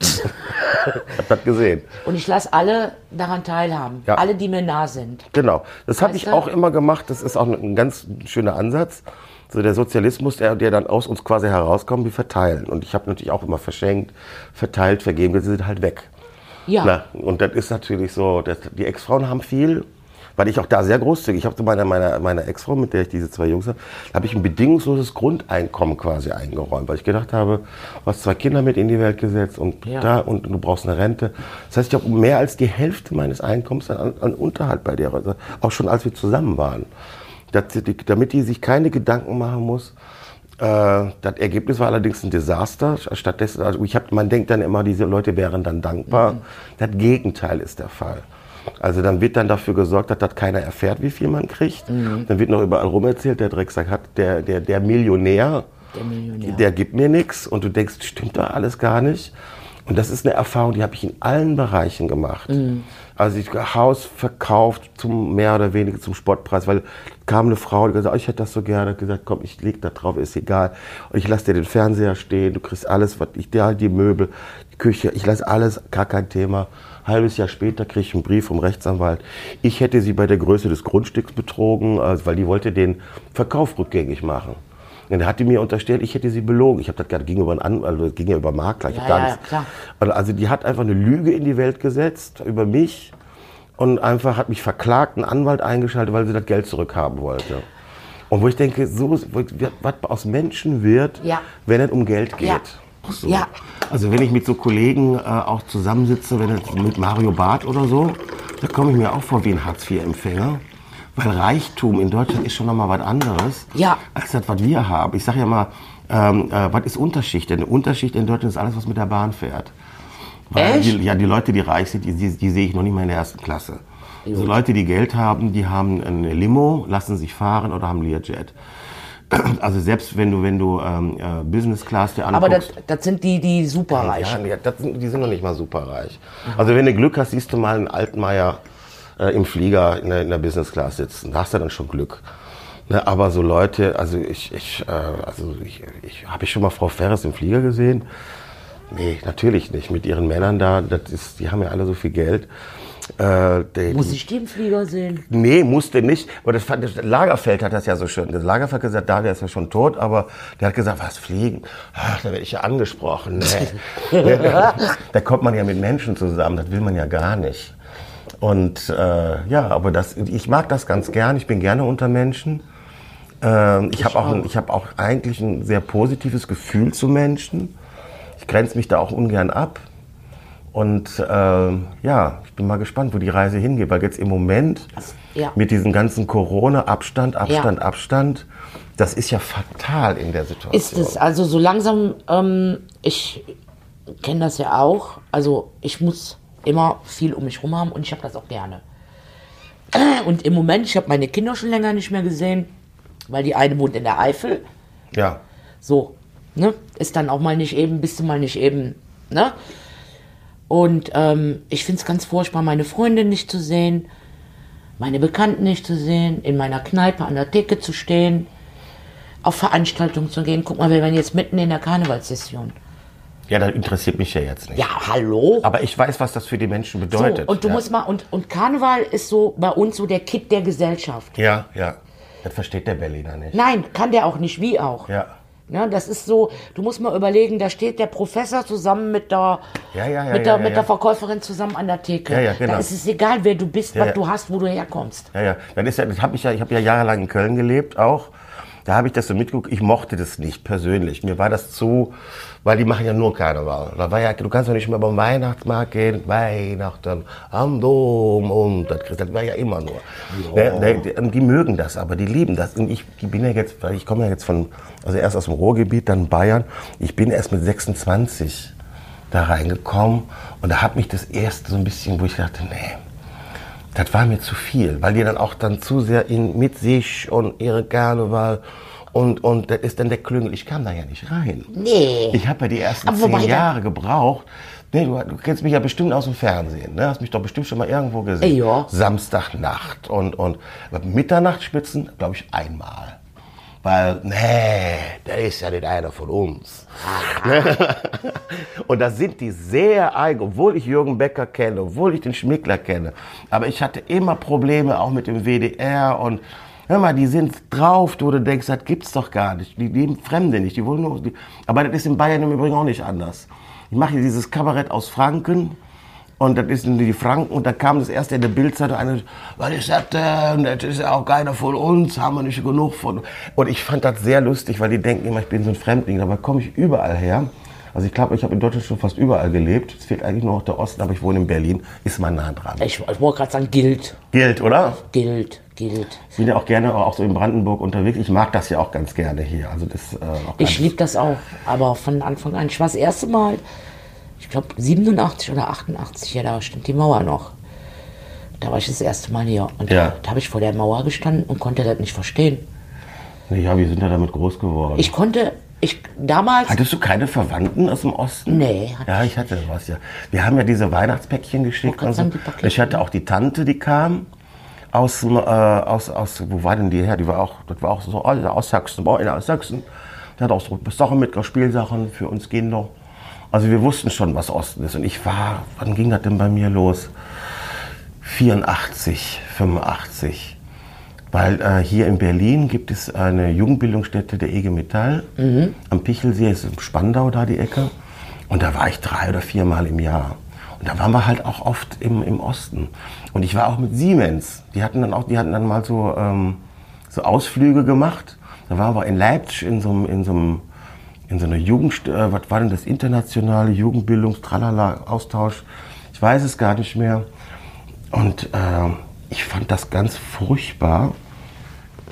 Ich (laughs) hab das gesehen. Und ich lasse alle daran teilhaben. Ja. Alle, die mir nah sind. Genau. Das habe ich auch immer gemacht. Das ist auch ein ganz schöner Ansatz. So der Sozialismus, der, der dann aus uns quasi herauskommt, wir verteilen. Und ich habe natürlich auch immer verschenkt, verteilt, vergeben, sie sind halt weg. Ja. Na, und das ist natürlich so, dass die Ex-Frauen haben viel, weil ich auch da sehr großzügig, ich habe zu meiner, meiner, meiner Ex-Frau, mit der ich diese zwei Jungs habe, habe ich ein bedingungsloses Grundeinkommen quasi eingeräumt, weil ich gedacht habe, du hast zwei Kinder mit in die Welt gesetzt und Ja. da und du brauchst eine Rente. Das heißt, ich habe mehr als die Hälfte meines Einkommens an, an Unterhalt bei der, also auch schon als wir zusammen waren. Die, damit die sich keine Gedanken machen muss, äh, das Ergebnis war allerdings ein Desaster. Stattdessen, also ich hab, man denkt dann immer, diese Leute wären dann dankbar. Das Gegenteil ist der Fall. Also dann wird dann dafür gesorgt, dass das keiner erfährt, wie viel man kriegt. Dann wird noch überall rumerzählt, der Drecksack hat, der, der, der Millionär, Der Millionär. der gibt mir nichts und du denkst, stimmt da alles gar nicht. Und das ist eine Erfahrung, die habe ich in allen Bereichen gemacht. Also ich Haus verkauft zum mehr oder weniger zum Spottpreis, weil kam eine Frau, die gesagt, oh, ich hätte das so gerne, hat gesagt, komm, ich leg da drauf, ist egal. Und ich lasse dir den Fernseher stehen, du kriegst alles, was ich dir die Möbel, die Küche, ich lasse alles, gar kein Thema. Halbes Jahr später kriege ich einen Brief vom Rechtsanwalt. Ich hätte sie bei der Größe des Grundstücks betrogen, also, weil die wollte den Verkauf rückgängig machen. Und er hat die mir unterstellt, ich hätte sie belogen. Ich habe das gerade gegenüber einem An also ging ja über Makler. Ich Ja, gar ja, nichts. klar. Also- die hat einfach eine Lüge in die Welt gesetzt über mich und einfach hat mich verklagt, einen Anwalt eingeschaltet, weil sie das Geld zurückhaben wollte. Und wo ich denke, so was aus Menschen wird, Ja. wenn es um Geld geht. Ja. So. Ja. Also wenn ich mit so Kollegen äh, auch zusammensitze, wenn es mit Mario Barth oder so, da komme ich mir auch vor wie ein Hartz-IV-Empfänger. Weil Reichtum in Deutschland ist schon nochmal was anderes Ja. als das, was wir haben. Ich sage ja mal, ähm, äh, was ist Unterschicht? Denn Unterschicht in Deutschland ist alles, was mit der Bahn fährt. Weil Echt? Die, ja, die Leute, die reich sind, die, die, die sehe ich noch nicht mal in der ersten Klasse. So Leute, die Geld haben, die haben eine Limo, lassen sich fahren oder haben Learjet. (clears throat) Also selbst wenn du, wenn du ähm, äh, Business Class dir anguckst. Aber das, das sind die, die superreich. Ja, nee, das sind, die sind noch nicht mal superreich. Also wenn du Glück hast, siehst du mal einen Altmaier äh, im Flieger in der, in der Business Class sitzen. Da hast du dann schon Glück. Ne, aber so Leute, also ich, ich, äh, also ich, ich habe ich schon mal Frau Ferres im Flieger gesehen? Nee, natürlich nicht. Mit ihren Männern da, das ist, die haben ja alle so viel Geld. Äh, die, Muss ich im Flieger sehen? Nee, musste nicht. Aber das, fand, Lagerfeld hat das ja so schön. Das Lagerfeld hat gesagt, da, der ist ja schon tot, aber der hat gesagt, was fliegen? Ach, da werde ich ja angesprochen. Nee. (laughs) da kommt man ja mit Menschen zusammen, das will man ja gar nicht. Und äh, ja, aber das, ich mag das ganz gern. Ich bin gerne unter Menschen. Ähm, ich habe auch, ein- ich hab auch eigentlich ein sehr positives Gefühl zu Menschen. Ich grenze mich da auch ungern ab. Und ähm, ja, ich bin mal gespannt, wo die Reise hingeht, weil jetzt im Moment Ja. mit diesem ganzen Corona-Abstand, Abstand, Ja. Abstand, das ist ja fatal in der Situation. Ist es, also so langsam, ähm, ich kenne das ja auch, also ich muss immer viel um mich rum haben und ich habe das auch gerne. Und im Moment, ich habe meine Kinder schon länger nicht mehr gesehen, weil die eine wohnt in der Eifel, Ja, so, ne, ist dann auch mal nicht eben, bist du mal nicht eben, ne? Und ähm, ich finde es ganz furchtbar, meine Freundin nicht zu sehen, meine Bekannten nicht zu sehen, in meiner Kneipe an der Theke zu stehen, auf Veranstaltungen zu gehen. Guck mal, wir werden jetzt mitten in der Karnevalssession. ja, das interessiert mich ja jetzt nicht. Ja, hallo? Aber ich weiß, was das für die Menschen so, bedeutet. und du ja. musst mal, und, und Karneval ist so bei uns so der Kitt der Gesellschaft. Ja, ja. Das versteht der Berliner nicht. Nein, kann der auch nicht, wie auch. Ja. Ja, das ist so, du musst mal überlegen, da steht der Professor zusammen mit der, Ja, ja, ja, mit der, mit der Verkäuferin zusammen an der Theke. Genau. Da ist es egal, wer du bist, was du hast, wo du herkommst. Ja, ja. Dann ist ja, das hab ich ja, ich habe ja jahrelang in Köln gelebt auch. Da habe ich das so mitgeguckt. Ich mochte das nicht persönlich. Mir war das zu, weil die machen ja nur Karneval. Da war ja, du kannst ja nicht mehr beim Weihnachtsmarkt gehen, Weihnachten am Dom und das, das war ja immer nur. Ne, ne, die, mögen das, aber die lieben das. Und ich, ich bin ja jetzt, weil ich komme ja jetzt von, also erst aus dem Ruhrgebiet, dann Bayern. Ich bin erst mit 26 da reingekommen und da hat mich das erste so ein bisschen, wo ich dachte, nee, das war mir zu viel, weil die dann auch dann zu sehr in, mit sich und ihre Karneval und, und das ist dann der Klüngel. Ich kam da ja nicht rein. Nee. Ich habe ja die ersten zehn Jahre gebraucht. Nee, du, du kennst mich ja bestimmt aus dem Fernsehen. Ne? Hast mich doch bestimmt schon mal irgendwo gesehen. Ja. Samstagnacht und, und Mitternachtsspitzen, glaube ich, einmal. Weil, nee, der ist ja nicht einer von uns. (laughs) Und da sind die sehr eigen, obwohl ich Jürgen Becker kenne, obwohl ich den Schmickler kenne. Aber ich hatte immer Probleme auch mit dem WDR und hör mal, die sind drauf, wo du denkst, das gibt's doch gar nicht. Die lieben Fremde nicht, die wollen nur, die, aber das ist in Bayern im Übrigen auch nicht anders. Ich mache hier dieses Kabarett aus Franken. Und das ist die Franken und da kam das erste in der Bildzeitung eine, was ist das denn? Das ist ja auch keiner von uns, haben wir nicht genug von. Und ich fand das sehr lustig, weil die denken immer, ich bin so ein Fremdling. Dabei komme ich überall her. Also ich glaube, ich habe in Deutschland schon fast überall gelebt. Es fehlt eigentlich nur noch der Osten, aber ich wohne in Berlin. Ist man nah dran. Ich, ich wollte gerade sagen, gilt, Gilt, oder? gilt, gilt. Ich bin ja auch gerne auch so in Brandenburg unterwegs. Ich mag das ja auch ganz gerne hier. Also das, äh, Ich liebe das auch, aber von Anfang an. Ich war das erste Mal, ich glaube 87 oder 88, ja, da stand die Mauer noch. Da war ich das erste Mal hier. Und Ja. da, da habe ich vor der Mauer gestanden und konnte das nicht verstehen. Ja, wir sind ja damit groß geworden. Ich konnte Ich, damals, Hattest du keine Verwandten aus dem Osten? Nee, hatte Ja, ich hatte was, ja. Wir haben ja diese Weihnachtspäckchen geschickt. grad und so. Ich hatte auch die Tante, die kam aus, äh, aus, aus, wo war denn die her? Die war auch, das war auch so oh, aus Sachsen, war einer aus Sachsen. Die hat auch so Sachen mitgebracht, Spielsachen für uns Kinder. Also wir wussten schon, was Osten ist. Und ich war, wann ging das denn bei mir los? 84, 85. Weil äh, hier in Berlin gibt es eine Jugendbildungsstätte der EG Metall am Pichelsee, ist in Spandau da die Ecke. Und da war ich drei oder viermal im Jahr. Und da waren wir halt auch oft im, im Osten. Und ich war auch mit Siemens. Die hatten dann auch, die hatten dann mal so, ähm, so Ausflüge gemacht. Da waren wir in Leipzig in so in so einem in so einer Jugend, äh, was war denn das internationale Jugendbildungs-Tralala-Austausch? Ich weiß es gar nicht mehr. Und äh, ich fand das ganz furchtbar,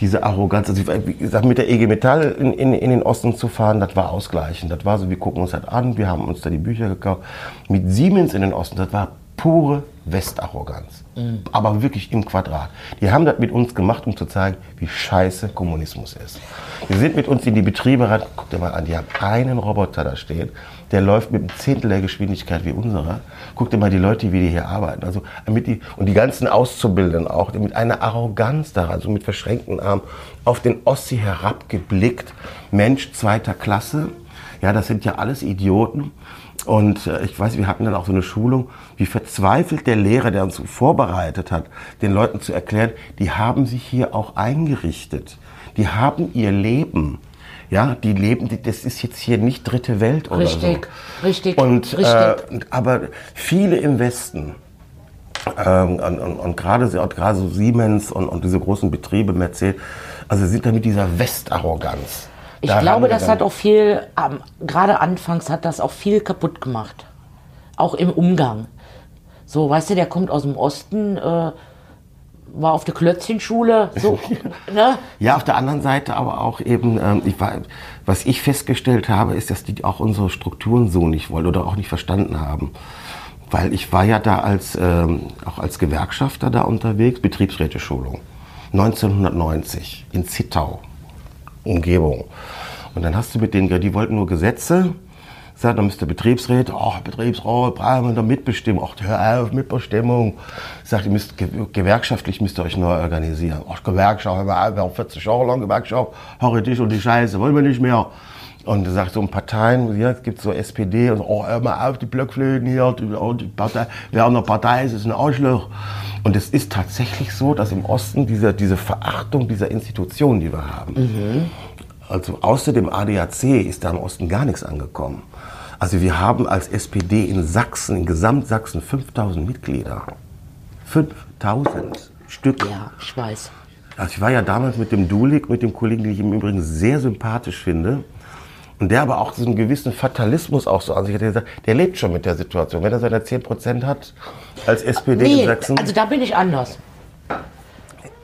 diese Arroganz. Also, wie gesagt, mit der EG Metall in, in, in den Osten zu fahren, das war ausgleichend. Das war so, wir gucken uns das an, wir haben uns da die Bücher gekauft. Mit Siemens in den Osten, das war pure Westarroganz. Aber wirklich im Quadrat. Die haben das mit uns gemacht, um zu zeigen, wie scheiße Kommunismus ist. Wir sind mit uns in die Betriebe rein. Guck dir mal an, die haben einen Roboter da stehen, der läuft mit einem Zehntel der Geschwindigkeit wie unserer. Guck dir mal die Leute, wie die hier arbeiten. Also mit die, und die ganzen Auszubildenden auch, mit einer Arroganz da, also mit verschränkten Armen, auf den Ossi herabgeblickt. Mensch zweiter Klasse. Ja, das sind ja alles Idioten. Und äh, ich weiß, wir hatten dann auch so eine Schulung, wie verzweifelt der Lehrer, der uns vorbereitet hat, den Leuten zu erklären, die haben sich hier auch eingerichtet. Die haben ihr Leben. Ja, die leben, das ist jetzt hier nicht dritte Welt oder Richtig, so. richtig, Und, richtig. Äh, aber viele im Westen, ähm, und, und, und gerade gerade so Siemens und, und diese großen Betriebe, Mercedes, also sind da mit dieser Westarroganz. Ich Da glaube, das hat auch viel, ähm, gerade anfangs hat das auch viel kaputt gemacht. Auch im Umgang. So, weißt du, der kommt aus dem Osten, äh, war auf der Klötzchenschule, so, (laughs) ne? Ja, auf der anderen Seite aber auch eben, ähm, ich war, was ich festgestellt habe, ist, dass die auch unsere Strukturen so nicht wollen oder auch nicht verstanden haben. Weil ich war ja da als, ähm, auch als Gewerkschafter da unterwegs, Betriebsräteschulung, 1990 in Zittau, Umgebung. Und dann hast du mit denen, die wollten nur Gesetze, sagt, dann müsste Betriebsräte, ach, Betriebsrat, brauchen wir da Mitbestimmung. Ach, hör auf, Mitbestimmung. Sagt, ihr müsst, ge- gewerkschaftlich müsst ihr euch neu organisieren. Ach, Gewerkschaft, wir haben 40 Jahre lang Gewerkschaft, harre dich und die Scheiße, wollen wir nicht mehr. Und er sagt so, um Parteien, ja, es gibt so SPD und so, oh, hör mal auf, die Blockflöten hier, die, oh, die Partei, wer an der Partei ist, ist ein Arschloch. Und es ist tatsächlich so, dass im Osten diese, diese Verachtung dieser Institutionen, die wir haben, also außer dem ADAC ist da im Osten gar nichts angekommen. Also wir haben als SPD in Sachsen, in Gesamtsachsen 5000 Mitglieder. 5000 Stück. Ja, ich weiß. Also ich war ja damals mit dem Dulik, mit dem Kollegen, den ich im Übrigen sehr sympathisch finde. Und der aber auch so einen gewissen Fatalismus auch so an sich hat. Der gesagt, der lebt schon mit der Situation. Wenn er seine 10% hat als SPD in Nee, Sachsen. also da bin ich anders.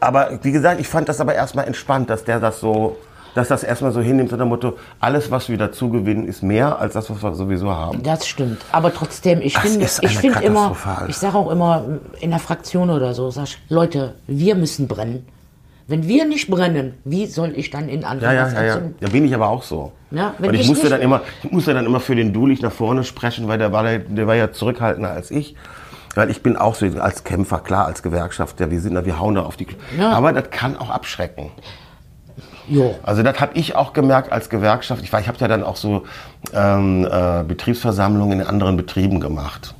Aber wie gesagt, ich fand das aber erstmal entspannt, dass der das so, dass das erstmal so hinnimmt, unter dem Motto, alles, was wir dazu gewinnen, ist mehr als das, was wir sowieso haben. Das stimmt. Aber trotzdem, ich finde, ich finde immer, ich sage auch immer in der Fraktion oder so, sag ich, Leute, wir müssen brennen. Wenn wir nicht brennen, wie soll ich dann in Ja, anderen ja, ja, ja. anzünden? Da bin ich aber auch so. Ja, wenn und ich, ich musste dann immer, ich musste dann immer für den Dulich nach vorne sprechen, weil der war, der war ja zurückhaltender als ich. Weil ich bin auch so als Kämpfer, klar, als Gewerkschafter, wir sind da, wir hauen da auf die. Kl- Ja. Aber das kann auch abschrecken. Jo. Also das habe ich auch gemerkt als Gewerkschaft. Ich, war- ich habe ja dann auch so ähm, äh, Betriebsversammlungen in anderen Betrieben gemacht.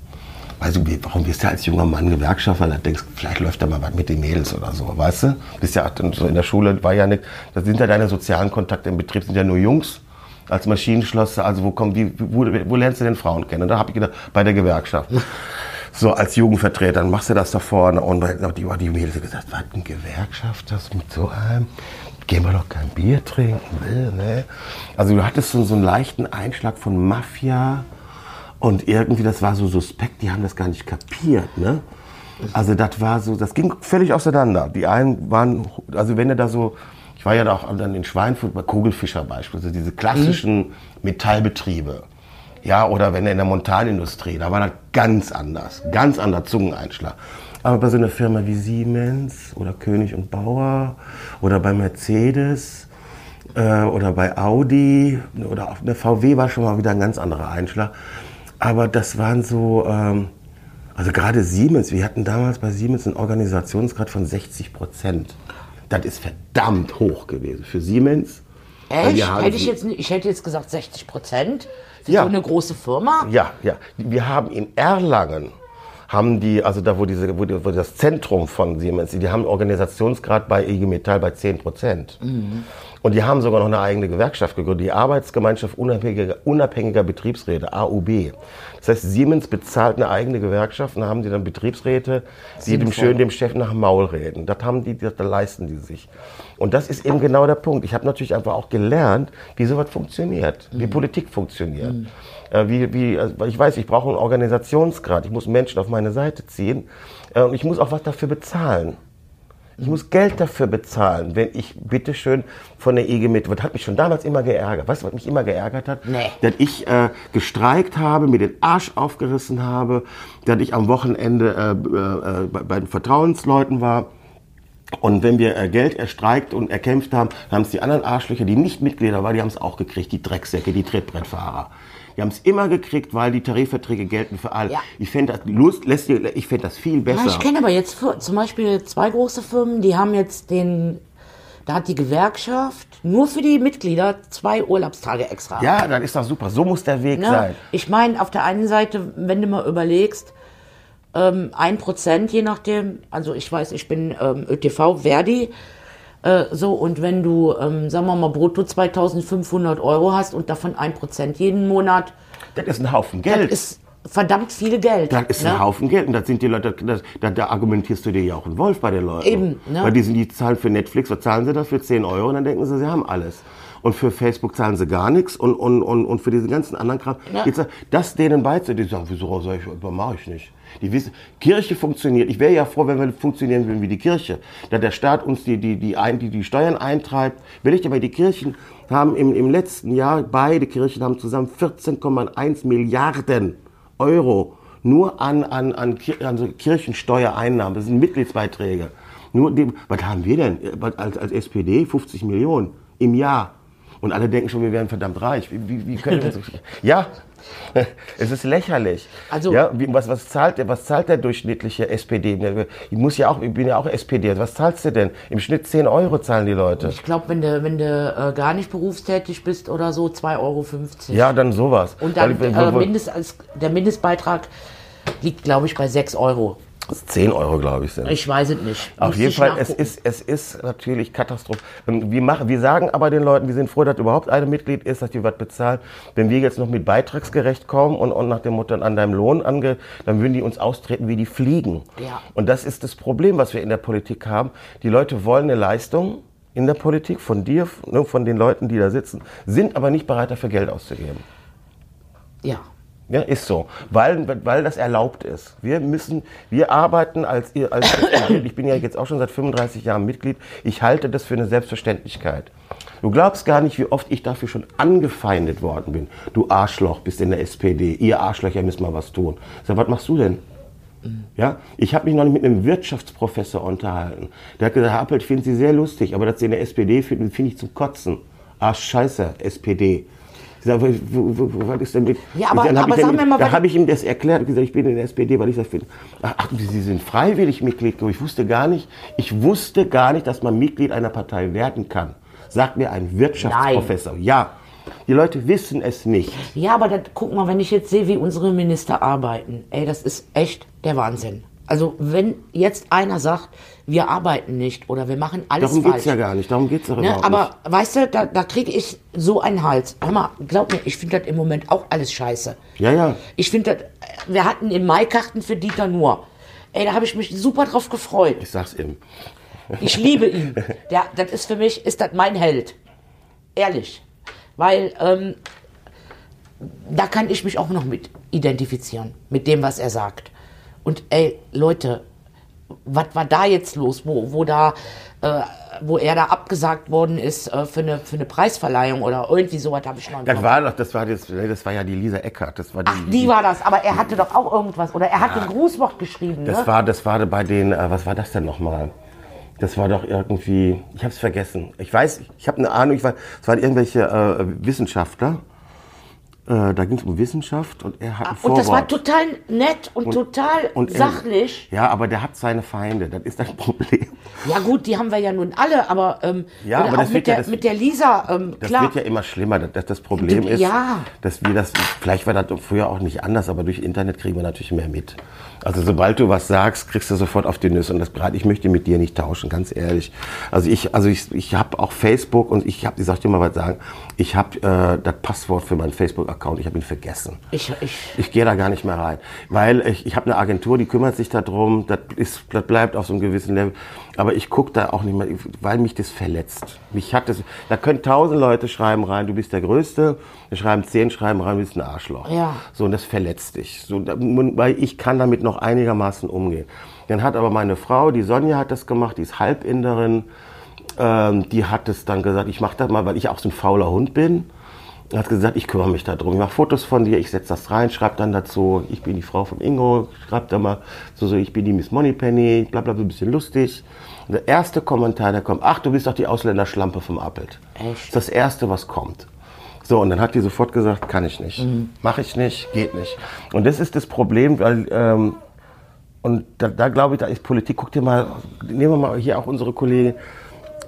Weißt du, warum wirst du als junger Mann Gewerkschafter? Da denkst vielleicht läuft da mal was mit den Mädels oder so, weißt du? Bist ja so in der Schule, war ja nicht, das sind ja deine sozialen Kontakte im Betrieb, sind ja nur Jungs als Maschinenschlosser. Also wo, kommen, wie, wo, wo lernst du denn Frauen kennen? Und da habe ich gedacht, bei der Gewerkschaft. (laughs) So als Jugendvertreter, dann machst du das da vorne und die, die Mädels haben gesagt, was ein Gewerkschaft, das mit so einem, gehen wir doch kein Bier trinken, will, ne? Also du hattest so, so einen leichten Einschlag von Mafia und irgendwie, das war so suspekt, die haben das gar nicht kapiert, ne? Also das war so, das ging völlig auseinander. Die einen waren, also wenn du da so, ich war ja da auch dann in Schweinfurt bei Kugelfischer beispielsweise, diese klassischen Metallbetriebe. Ja, oder wenn du in der Montanindustrie, da war das ganz anders, ganz anderer Zungeneinschlag. Aber bei so einer Firma wie Siemens oder König und Bauer oder bei Mercedes äh, oder bei Audi oder auf der VW war schon mal wieder ein ganz anderer Einschlag. Aber das waren so, ähm, also gerade Siemens, wir hatten damals bei Siemens einen Organisationsgrad von 60 Prozent. Das ist verdammt hoch gewesen für Siemens. Echt? Hätte ich, jetzt, ich hätte jetzt gesagt 60 Prozent für Ja. so eine große Firma. Ja, ja. Wir haben in Erlangen, haben die, also da wo, diese, wo, die, wo das Zentrum von Siemens, die haben einen Organisationsgrad bei IG Metall bei 10 Prozent. Und die haben sogar noch eine eigene Gewerkschaft gegründet, die Arbeitsgemeinschaft unabhängiger, unabhängiger Betriebsräte, AUB. Das heißt, Siemens bezahlt eine eigene Gewerkschaft und haben die dann Betriebsräte, die dem, schön dem Chef nach dem Maul reden. Das haben die, das, da leisten die sich. Und das ist eben genau der Punkt. Ich habe natürlich einfach auch gelernt, wie sowas funktioniert, wie Politik funktioniert. Äh, wie, wie, also, ich weiß, ich brauche einen Organisationsgrad, ich muss Menschen auf meine Seite ziehen äh, und ich muss auch was dafür bezahlen. Ich muss Geld dafür bezahlen, wenn ich bitteschön von der IG mit. Das hat mich schon damals immer geärgert. Weißt du, was mich immer geärgert hat? Nee. Dass ich äh, gestreikt habe, mir den Arsch aufgerissen habe, dass ich am Wochenende äh, äh, bei, den Vertrauensleuten war. Und wenn wir äh, Geld erstreikt und erkämpft haben, dann haben es die anderen Arschlöcher, die nicht Mitglieder waren, die haben es auch gekriegt, die Drecksäcke, die Trittbrettfahrer. Die haben es immer gekriegt, weil die Tarifverträge gelten für alle. Ja. Ich fände das, Lust, lässt dir- ich fänd das viel besser. Ja, ich kenne aber jetzt für, zum Beispiel zwei große Firmen, die haben jetzt den, da hat die Gewerkschaft nur für die Mitglieder zwei Urlaubstage extra. Ja, dann ist doch super. So muss der Weg Ne? sein. Ich meine, auf der einen Seite, wenn du mal überlegst, ähm, ein Prozent je nachdem, also ich weiß, ich bin ähm, ÖTV, Verdi, äh, so, und wenn du, ähm, sagen wir mal, brutto 2500 Euro hast und davon ein Prozent jeden Monat, Das ist ein Haufen das Geld. ist verdammt viel Geld. Das ist ne? ein Haufen Geld. Und das sind die Leute, das, da, da argumentierst du dir ja auch einen Wolf bei den Leuten. Eben, ne? Weil die sind die zahlen für Netflix, was zahlen sie dafür? 10 Euro und dann denken sie, sie haben alles. Und für Facebook zahlen sie gar nichts und, und, und, und für diesen ganzen anderen Kram. Ja. Das denen beizubringen, die sagen, wieso soll ich, das mache ich nicht. Die wissen, Kirche funktioniert. Ich wäre ja froh, wenn wir funktionieren würden wie die Kirche. Da der Staat uns die, die, die, ein, die, die Steuern eintreibt. Will ich aber, die Kirchen haben im, im letzten Jahr, beide Kirchen haben zusammen 14,1 Milliarden Euro nur an, an, an, an Kirchensteuereinnahmen. Das sind Mitgliedsbeiträge. Nur die, was haben wir denn als, als SPD? 50 Millionen im Jahr. Und alle denken schon, wir wären verdammt reich. Wie, wie, wie können wir so, ja, es ist lächerlich. Also- ja, wie, was, was, zahlt der, was zahlt der durchschnittliche SPD? Ich, muss ja auch, ich bin ja auch SPD. Was zahlst du denn? Im Schnitt 10 Euro zahlen die Leute. Ich glaube, wenn du, wenn du äh, gar nicht berufstätig bist oder so, 2,50 Euro. Ja, dann sowas. Und dann Weil- äh, Mindest, der Mindestbeitrag liegt, glaube ich, bei 6 Euro. 10 Euro, glaube ich, sind. Ich weiß es nicht. Auf Müsste jeden Fall, es ist, es ist natürlich katastrophal. Wir, machen, wir sagen aber den Leuten, wir sind froh, dass überhaupt ein Mitglied ist, dass die was bezahlen. Wenn wir jetzt noch mit beitragsgerecht kommen und, und nach dem Motto an deinem Lohn ange, dann würden die uns austreten wie die Fliegen. Ja. Und das ist das Problem, was wir in der Politik haben. Die Leute wollen eine Leistung in der Politik von dir, ne, von den Leuten, die da sitzen, sind aber nicht bereit, dafür Geld auszugeben. Ja. Ja, ist so, weil, weil das erlaubt ist. Wir müssen, wir arbeiten als, ihr- als (coughs) ich bin ja jetzt auch schon seit 35 Jahren Mitglied, ich halte das für eine Selbstverständlichkeit. Du glaubst gar nicht, wie oft ich dafür schon angefeindet worden bin. Du Arschloch bist in der SPD, ihr Arschlöcher müssen mal was tun. Sag, was machst du denn? Ja, ich habe mich noch mit einem Wirtschaftsprofessor unterhalten. Der hat gesagt, Appelt, ich finde Sie sehr lustig, aber dass Sie in der SPD finden, finde ich zum Kotzen. Ah, scheiße, SPD. Ich sage, was ist denn mit... Ja, aber- dann aber ich dann- mal, da habe ich ihm das erklärt und gesagt, ich bin in der SPD, weil ich das finde. Ach, Sie sind freiwillig Mitglied. Ich wusste gar nicht, ich wusste gar nicht, dass man Mitglied einer Partei werden kann. Sagt mir ein Wirtschaftsprofessor. Ja, die Leute wissen es nicht. Ja, aber das, guck mal, wenn ich jetzt sehe, wie unsere Minister arbeiten, ey, das ist echt der Wahnsinn. Also wenn jetzt einer sagt, wir arbeiten nicht oder wir machen alles Darum falsch. geht's ja gar nicht. Darum geht's doch Ne, überhaupt aber nicht. weißt du, da, da kriege ich so einen Hals. Hör mal, glaub mir, ich finde das im Moment auch alles scheiße. Ja, ja. Ich finde das, wir hatten im Mai Karten für Dieter Nuhr. Ey, da habe ich mich super drauf gefreut. Ich sag's ihm. Ich liebe ihn. Der, das ist für mich, ist das mein Held. Ehrlich. Weil ähm, da kann ich mich auch noch mit identifizieren, mit dem, was er sagt. Und ey, Leute, was war da jetzt los, wo, wo da, äh, wo er da abgesagt worden ist äh, für, eine, für eine Preisverleihung oder irgendwie sowas habe ich noch im Das war doch, das war, das, das war ja die Lisa Eckert. Das war die, Ach, die war das, aber er hatte doch auch irgendwas, oder er hat ein Grußwort geschrieben, Das ne? war, das war bei den, äh, was war das denn nochmal? Das war doch irgendwie, ich habe es vergessen. Ich weiß, ich habe eine Ahnung, ich war, es waren irgendwelche äh, Wissenschaftler. Äh, da ging es um Wissenschaft und er hat ein Ah, Und das war total nett und, total und er- sachlich. Ja, aber der hat seine Feinde, das ist das (laughs) Problem. Ja gut, die haben wir ja nun alle, aber, ähm, Ja, aber auch das mit, ja- der, das- mit der Lisa, ähm, Das klar. wird ja immer schlimmer. Das, das, das Problem ist, ja. dass wir das, vielleicht war das früher auch nicht anders, aber durch Internet kriegen wir natürlich mehr mit. Also sobald du was sagst, kriegst du sofort auf die Nüsse. Und das gerade, ich möchte mit dir nicht tauschen, ganz ehrlich. Also ich, also ich, ich habe auch Facebook und ich habe, ich sag dir mal was sagen, ich habe äh, das Passwort für meinen Facebook-Account, ich habe ihn vergessen. ich, ich, Ich gehe da gar nicht mehr rein, weil ich, ich habe eine Agentur, die kümmert sich darum, das, ist, das bleibt auf so einem gewissen Level. Aber ich gucke da auch nicht mehr, weil mich das verletzt. Mich hat das, da können tausend Leute schreiben rein, du bist der Größte, da schreiben zehn, schreiben rein, du bist ein Arschloch. Ja. So, und das verletzt dich. So, weil ich kann damit noch einigermaßen umgehen. Dann hat aber meine Frau, die Sonja hat das gemacht, die ist Halbinderin, ähm, die hat es dann gesagt, ich mache das mal, weil ich auch so ein fauler Hund bin. Er hat gesagt, ich kümmere mich darum. Ich mache Fotos von dir, ich setze das rein, schreibe dann dazu, ich bin die Frau von Ingo, schreibe da mal so, so, ich bin die Miss Moneypenny, bla bla, so ein bisschen lustig. Und der erste Kommentar, der kommt, ach, du bist doch die Ausländerschlampe vom Appelt. Echt? Das ist das Erste, was kommt. So, und dann hat die sofort gesagt, kann ich nicht, mache ich nicht, geht nicht. Und das ist das Problem, weil, ähm, und da, da glaube ich, da ist Politik, guck dir mal, nehmen wir mal hier auch unsere Kollegin,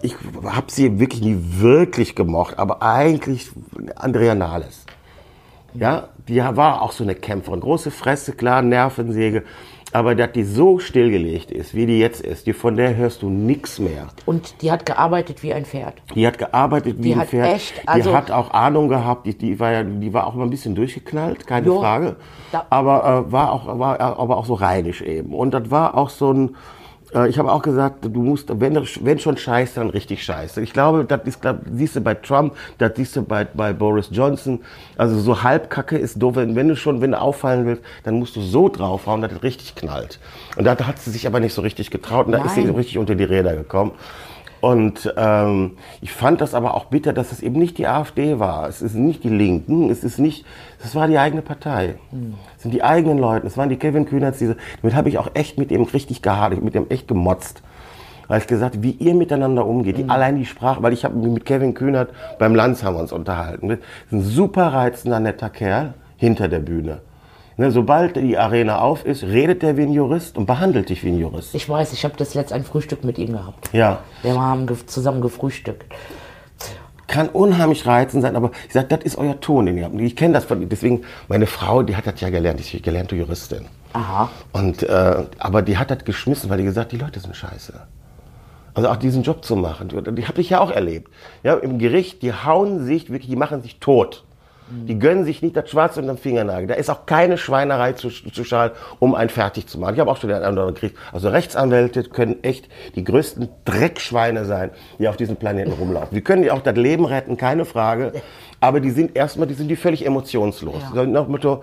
ich habe sie wirklich nie wirklich gemocht, aber eigentlich Andrea Nahles. Ja, die war auch so eine Kämpferin. Große Fresse, klar, Nervensäge. Aber dass die so stillgelegt ist, wie die jetzt ist, die, von der hörst du nichts mehr. und die hat gearbeitet wie ein Pferd. Die hat gearbeitet wie Die ein Pferd. echt, also- die hat auch Ahnung gehabt. Die, die, war ja, die war auch immer ein bisschen durchgeknallt, keine Jo, Frage. aber äh, war auch war aber auch so rheinisch eben. Und das war auch so ein. Äh, ich habe auch gesagt, du musst, wenn, wenn schon scheiße, dann richtig scheiße. Ich glaube, das ist, glaub, siehst du bei Trump, das siehst du bei, bei Boris Johnson. Also so halbkacke ist doof. Wenn, wenn du schon, wenn du auffallen willst, dann musst du so draufhauen, dass es richtig knallt. Und da hat sie sich aber nicht so richtig getraut und da ist sie Nein. so richtig unter die Räder gekommen. Und ähm, ich fand das aber auch bitter, dass es eben nicht die AfD war. Es ist nicht die Linken, es ist nicht, es war die eigene Partei. Es sind die eigenen Leute, es waren die Kevin Kühnerts, diese, damit habe ich auch echt mit ihm richtig gehadert, mit ihm echt gemotzt. Da habe ich gesagt, wie ihr miteinander umgeht, die, allein die Sprache, weil ich habe mich mit Kevin Kühnert beim Lanz haben wir uns unterhalten. Das ist ein super reizender, netter Kerl hinter der Bühne. Ne, sobald die Arena auf ist, redet der wie ein Jurist und behandelt dich wie ein Jurist. Ich weiß, ich habe das letzt ein Frühstück mit ihm gehabt. Ja. Wir haben zusammen gefrühstückt. kann unheimlich reizend sein, aber ich sage, das ist euer Ton, den ihr habt. Ich kenne das von, deswegen, meine Frau, die hat das ja gelernt, die ist gelernte Juristin. Aha. Und, äh, aber die hat das geschmissen, weil die gesagt, die Leute sind scheiße. Also auch diesen Job zu machen, die habe ich ja auch erlebt. Ja, im Gericht, die hauen sich wirklich, die machen sich tot. Die gönnen sich nicht das Schwarze unter dem Fingernagel. Da ist auch keine Schweinerei zu, zu schalen, um einen fertig zu machen. Ich habe auch schon den anderen gekriegt. Also Rechtsanwälte können echt die größten Dreckschweine sein, die auf diesem Planeten rumlaufen. Die können dir auch das Leben retten, keine Frage. Aber die sind erstmal, die sind die völlig emotionslos. Ja. So nach dem Motto,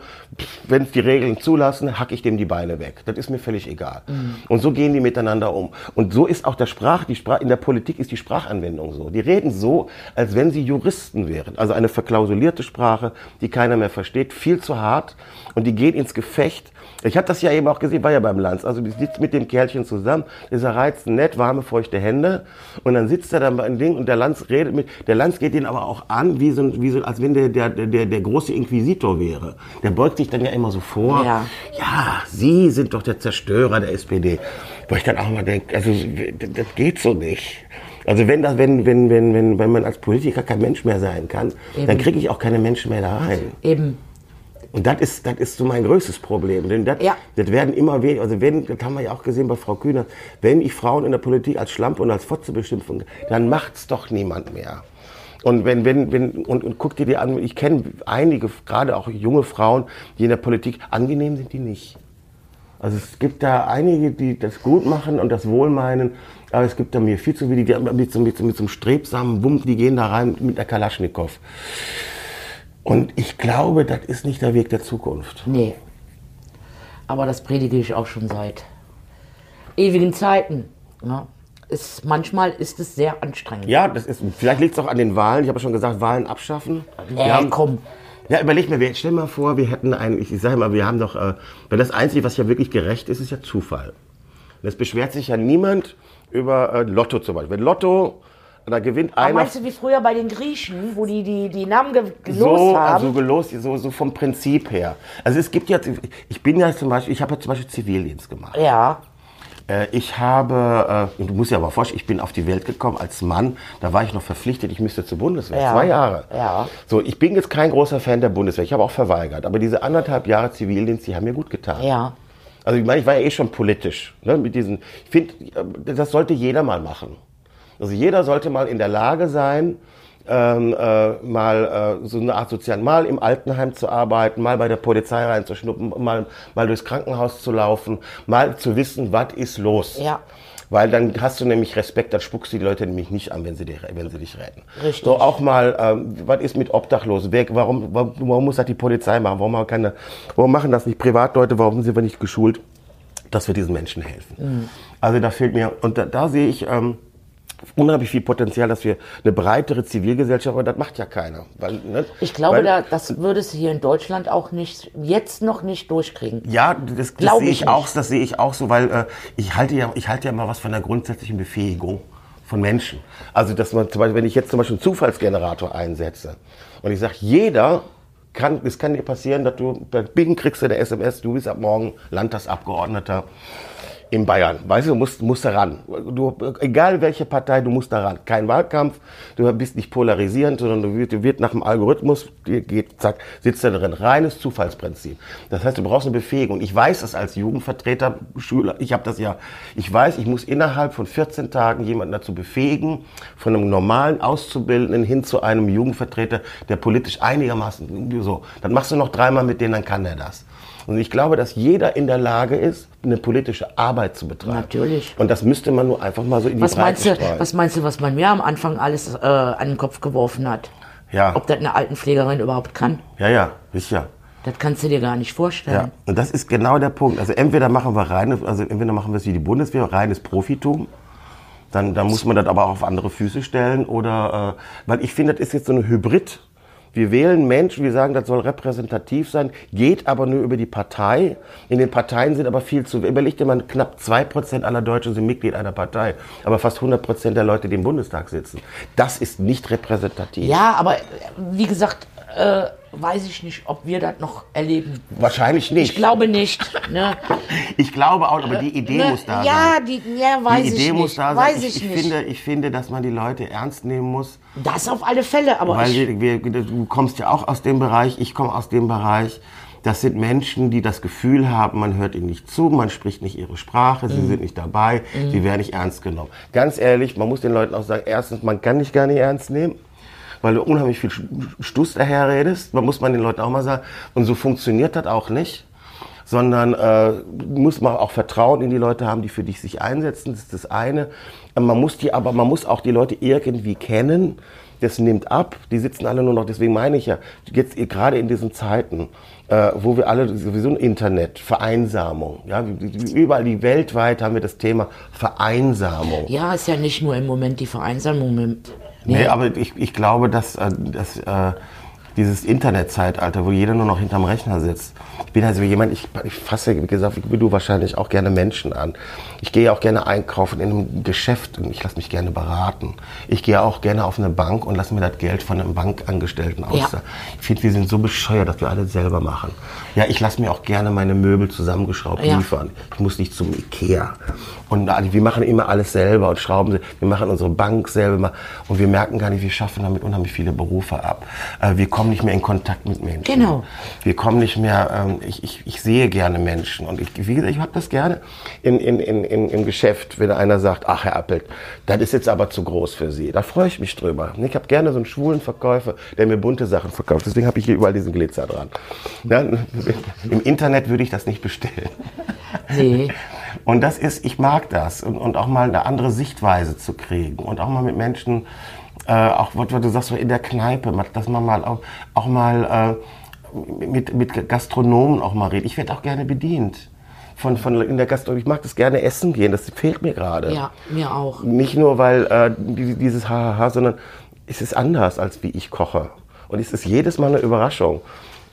wenn es die Regeln zulassen, hack ich dem die Beine weg. Das ist mir völlig egal. Und so gehen die miteinander um. Und so ist auch der Sprach, die Sprach, in der Politik ist die Sprachanwendung so. Die reden so, als wenn sie Juristen wären. Also eine verklausulierte Sprache, die keiner mehr versteht, viel zu hart. Und die gehen ins Gefecht. Ich habe das ja eben auch gesehen, war ja beim Lanz. Also die sitzt mit dem Kerlchen zusammen, ist er reizend, nett, warme, feuchte Hände. Und dann sitzt er da beim Ding und der Lanz redet mit, der Lanz geht ihn aber auch an, wie so, wie so als wenn der, der, der, der große Inquisitor wäre. Der beugt sich dann ja immer so vor. Ja. ja, Sie sind doch der Zerstörer der SPD. Wo ich dann auch mal denke, also das geht so nicht. Also wenn, das, wenn, wenn, wenn, wenn, wenn man als Politiker kein Mensch mehr sein kann, dann Eben. kriege ich auch keine Menschen mehr da rein. Eben. Und das ist, das ist so mein größtes Problem. Denn das, Ja. das werden immer weniger, also wenn, das haben wir ja auch gesehen bei Frau Kühner, wenn ich Frauen in der Politik als Schlampe und als Fotze beschimpfen, dann macht's doch niemand mehr. Und wenn, wenn, wenn, und, und guck dir die an, ich kenne einige, gerade auch junge Frauen, die in der Politik, angenehm sind die nicht. Also es gibt da einige, die das gut machen und das wohl meinen, aber es gibt da mir viel zu viele, die mit so, mit so, mit so einem strebsamen Wumms, die gehen da rein mit der Kalaschnikow. Und ich glaube, das ist nicht der Weg der Zukunft. Nee. Aber das predige ich auch schon seit ewigen Zeiten. Ja. Ist, manchmal ist es sehr anstrengend. Ja, das ist, vielleicht liegt es auch an den Wahlen. Ich habe ja schon gesagt, Wahlen abschaffen. Nee, haben- komm. Ja, überleg mir, stell mal vor, wir hätten einen, ich, ich sage mal, wir haben doch, äh, weil das Einzige, was ja wirklich gerecht ist, ist ja Zufall. Und es beschwert sich ja niemand, über äh, Lotto zum Beispiel. Wenn Lotto, da gewinnt Aber einer meinst du wie früher bei den Griechen, wo die die, die Namen ge gelost so, haben? also gelost, so, so vom Prinzip her. Also es gibt ja, ich bin ja zum Beispiel, ich habe ja zum Beispiel Zivildienst gemacht. ja. Äh, Ich habe, äh, und du musst dir aber vorstellen, ich bin auf die Welt gekommen als Mann, da war ich noch verpflichtet, ich müsste zur Bundeswehr, Ja. zwei Jahre. Ja. So, ich bin jetzt kein großer Fan der Bundeswehr, ich habe auch verweigert, aber diese anderthalb Jahre Zivildienst, die haben mir gut getan. Ja. Also ich meine, ich war ja eh schon politisch. Ne, mit diesen, ich finde, das sollte jeder mal machen. Also jeder sollte mal in der Lage sein, ähm, äh, mal äh, so eine Art sozialen, mal im Altenheim zu arbeiten, mal bei der Polizei reinzuschnuppen, mal, mal durchs Krankenhaus zu laufen, mal zu wissen, was ist los. Ja. Weil dann hast du nämlich Respekt, dann spuckst du die Leute nämlich nicht an, wenn sie, dich, wenn sie dich retten. Richtig. So auch mal, ähm, was ist mit Obdachlosen? Wer, warum, warum, warum muss das die Polizei machen? Warum, haben keine, warum machen das nicht Privatleute? Warum sind wir nicht geschult, dass wir diesen Menschen helfen? Mhm. Also da fehlt mir, und da, da sehe ich ähm, unheimlich viel Potenzial, dass wir eine breitere Zivilgesellschaft, aber das macht ja keiner. Weil, ne? Ich glaube, Weil- da, das würdest du hier in Deutschland auch nicht, jetzt noch nicht durchkriegen. Ja, das, das sehe ich ich auch, das sehe ich auch so, weil äh, ich halte ja, ich halte ja mal was von der grundsätzlichen Befähigung von Menschen. Also, dass man zum Beispiel, wenn ich jetzt zum Beispiel einen Zufallsgenerator einsetze und ich sage, jeder kann, es kann dir passieren, dass du, bei Bing kriegst du eine SMS, du bist ab morgen Landtagsabgeordneter in Bayern. Weißt du, du musst, musst da ran. Du, egal welche Partei, du musst da ran. Kein Wahlkampf, du bist nicht polarisierend, sondern du wird, wird nach dem Algorithmus, dir geht, zack, sitzt da drin. Reines Zufallsprinzip. Das heißt, du brauchst eine Befähigung. Ich weiß das als Jugendvertreter, Schüler, ich habe das ja, ich weiß, ich muss innerhalb von 14 Tagen jemanden dazu befähigen, von einem normalen Auszubildenden hin zu einem Jugendvertreter, der politisch einigermaßen so. Dann machst du noch dreimal mit denen, dann kann er das. Und ich glaube, dass jeder in der Lage ist, eine politische Arbeit zu betreiben. Natürlich. Und das müsste man nur einfach mal so in die Was Breite meinst, du, streuen. was meinst du, was man mir am Anfang alles äh, an den Kopf geworfen hat? ja, Ob das eine Altenpflegerin überhaupt kann? ja, ja, sicher. Das kannst du dir gar nicht vorstellen. Ja. Und das ist genau der Punkt. Also entweder machen wir reine, also entweder machen wir es wie die Bundeswehr, reines Profitum. Dann, dann muss man das aber auch auf andere Füße stellen. Oder äh, weil ich finde, das ist jetzt so eine Hybrid. Wir wählen Menschen, wir sagen, das soll repräsentativ sein, geht aber nur über die Partei. In den Parteien sind aber viel zu. Überleg dir mal, knapp 2% aller Deutschen sind Mitglied einer Partei, aber fast 100% der Leute, die im Bundestag sitzen. Das ist nicht repräsentativ. Ja, aber wie gesagt, äh, weiß ich nicht, ob wir das noch erleben. Wahrscheinlich nicht. Ich glaube nicht. Ne? (laughs) Ich glaube auch, aber die Idee ne? muss da ja, sein. Die, ja, weiß die Idee ich muss nicht. da sein. weiß ich, ich, ich, nicht. Finde, ich finde, dass man die Leute ernst nehmen muss. das auf alle Fälle, aber Weil ich, wir, du kommst ja auch aus dem Bereich, ich komme aus dem Bereich. Das sind Menschen, die das Gefühl haben, man hört ihnen nicht zu, man spricht nicht ihre Sprache, Mhm. sie sind nicht dabei, sie werden nicht ernst genommen. Ganz ehrlich, man muss den Leuten auch sagen, erstens, man kann dich gar nicht ernst nehmen, weil du unheimlich viel Stuss daherredest. Man muss man den Leuten auch mal sagen, und so funktioniert das auch nicht sondern äh, muss man auch Vertrauen in die Leute haben, die für dich sich einsetzen. Das ist das eine. Man muss die, aber man muss auch die Leute irgendwie kennen. Das nimmt ab. Die sitzen alle nur noch. Deswegen meine ich ja jetzt gerade in diesen Zeiten, äh, wo wir alle sowieso ein Internet, Vereinsamung, ja, überall die weltweit haben wir das Thema Vereinsamung. ja, ist ja nicht nur im Moment die Vereinsamung. Nee, aber ich, ich glaube, dass, äh, dass äh, dieses Internetzeitalter, wo jeder nur noch hinterm Rechner sitzt. Ich bin also jemand, ich, ich fasse, wie gesagt, wie du wahrscheinlich auch gerne Menschen an. Ich gehe auch gerne einkaufen in einem Geschäft und ich lasse mich gerne beraten. Ich gehe auch gerne auf eine Bank und lasse mir das Geld von einem Bankangestellten auszahlen. Ich finde, wir sind so bescheuert, dass wir alles selber machen. Ja, ich lasse mir auch gerne meine Möbel zusammengeschraubt Ja. liefern. Ich muss nicht zum Ikea. Und also wir machen immer alles selber und schrauben, sie- wir machen unsere Bank selber und wir merken gar nicht, wir schaffen damit unheimlich viele Berufe ab. Äh, wir kommen nicht mehr in Kontakt mit Menschen. Genau. Wir kommen nicht mehr, ähm, ich, ich, ich sehe gerne Menschen und ich, wie gesagt, ich habe das gerne in, in, in, in, im Geschäft, wenn einer sagt, ach Herr Appelt, das ist jetzt aber zu groß für Sie. Da freue ich mich drüber. Ich habe gerne so einen schwulen Verkäufer, der mir bunte Sachen verkauft. Deswegen habe ich hier überall diesen Glitzer dran. Ja, Im Internet würde ich das nicht bestellen. nee. Und das ist, ich mag das und, und auch mal eine andere Sichtweise zu kriegen und auch mal mit Menschen, äh, auch was was du sagst, so in der Kneipe, dass man mal auch, auch mal äh, mit, mit Gastronomen auch mal redet. Ich werde auch gerne bedient. Von, von in der Gastronomie. Ich mag das gerne essen gehen, das fehlt mir gerade. Ja, mir auch. Nicht nur, weil äh, die- dieses Hahaha, sondern es ist anders, als wie ich koche. Und es ist jedes Mal eine Überraschung.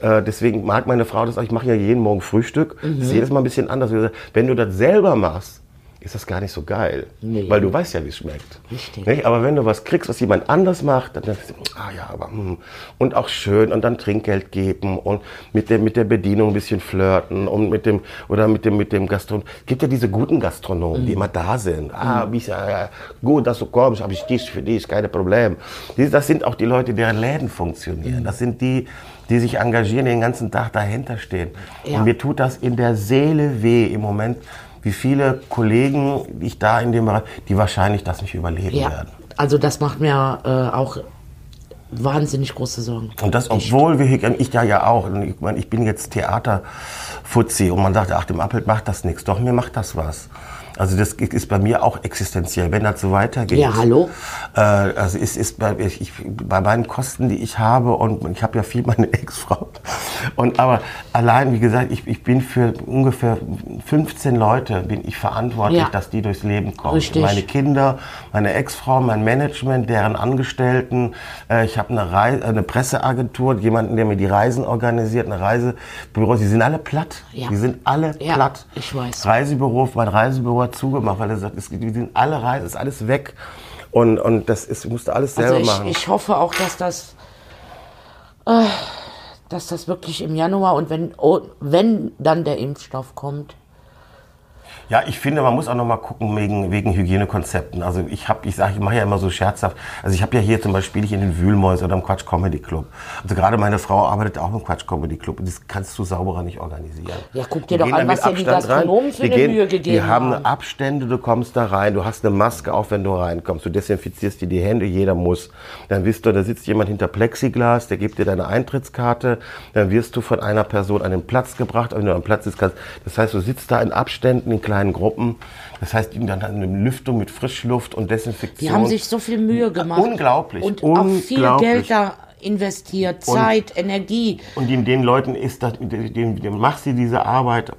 Äh, deswegen mag meine Frau das auch. Ich mache ja jeden Morgen Frühstück. Das ist jedes Mal ein bisschen anders. Wenn du das selber machst, ist das gar nicht so geil. Nee. Weil du weißt ja, wie es schmeckt. Richtig. Nicht? Aber wenn du was kriegst, was jemand anders macht, dann denkst du, ah ja, aber hm. und auch schön und dann Trinkgeld geben und mit der, mit der Bedienung ein bisschen flirten und mit dem, oder mit dem, mit dem Gastronom. Es gibt ja diese guten Gastronomen, die immer da sind. Ah, wie ist ja, ja, gut, dass du kommst, habe ich Tisch für dich, keine Problem. Das sind auch die Leute, deren Läden funktionieren. Das sind die, die sich engagieren, den ganzen Tag dahinter stehen. Ja. Und mir tut das in der Seele weh im Moment, wie viele Kollegen, die ich da in dem Bereich, die wahrscheinlich das nicht überleben Ja, werden. also das macht mir äh, auch wahnsinnig große Sorgen. Und das, obwohl wir hier, ich ja ja auch, ich, meine, ich bin jetzt Theaterfuzzi und man sagt, ach, dem Appelt macht das nichts. Doch, mir macht das was. Also das ist bei mir auch existenziell, wenn das so weitergeht. Ja, hallo? Äh, also es ist bei, ich, bei meinen Kosten, die ich habe und ich habe ja viel meine (laughs) Ex-Frau. Und aber allein, wie gesagt, ich, ich bin für ungefähr 15 Leute bin ich verantwortlich, Ja. dass die durchs Leben kommen. Richtig. Meine Kinder, meine Ex-Frau, mein Management, deren Angestellten. Äh, ich habe eine, eine Presseagentur, jemanden, der mir die Reisen organisiert, eine Reisebüro. Die sind alle platt. Ja. Die sind alle Ja, platt. ich weiß. Reisebüro, mein Reisebüro hat zugemacht, weil er sagt, es, sind alle Reisen, ist alles weg. Und, und das ist, musste alles selber Also ich, machen. ich hoffe auch, dass das, äh, dass das wirklich im Januar und wenn, oh, wenn dann der Impfstoff kommt. Ja, ich finde, man muss auch noch mal gucken wegen, wegen Hygienekonzepten. Also ich habe, ich sage, ich mache ja immer so scherzhaft. Also ich habe ja hier zum Beispiel ich in den Wühlmäus oder im Quatsch Comedy Club. Also gerade meine Frau arbeitet auch im Quatsch Comedy Club und das kannst du sauberer nicht organisieren. Ja, guck dir Die doch an, was dir die Abstand rein. Gastronomen für Die eine gehen- Mühe gegeben Die haben haben. Abstände, du kommst da rein, du hast eine Maske auf, wenn du reinkommst, du desinfizierst dir die Hände, jeder muss. Dann wirst du, da sitzt jemand hinter Plexiglas, der gibt dir deine Eintrittskarte, dann wirst du von einer Person an den Platz gebracht, wenn du am Platz sitzt, kannst. Das heißt, du sitzt da in Abständen, in kleinen Gruppen. Das heißt, die dann eine Lüftung mit Frischluft und Desinfektion. Die haben sich so viel Mühe gemacht. Unglaublich, Und auch viel unglaublich. Geld da investiert, Zeit, Energie. Und den, den Leuten ist das, den, den, machst du diese Arbeit.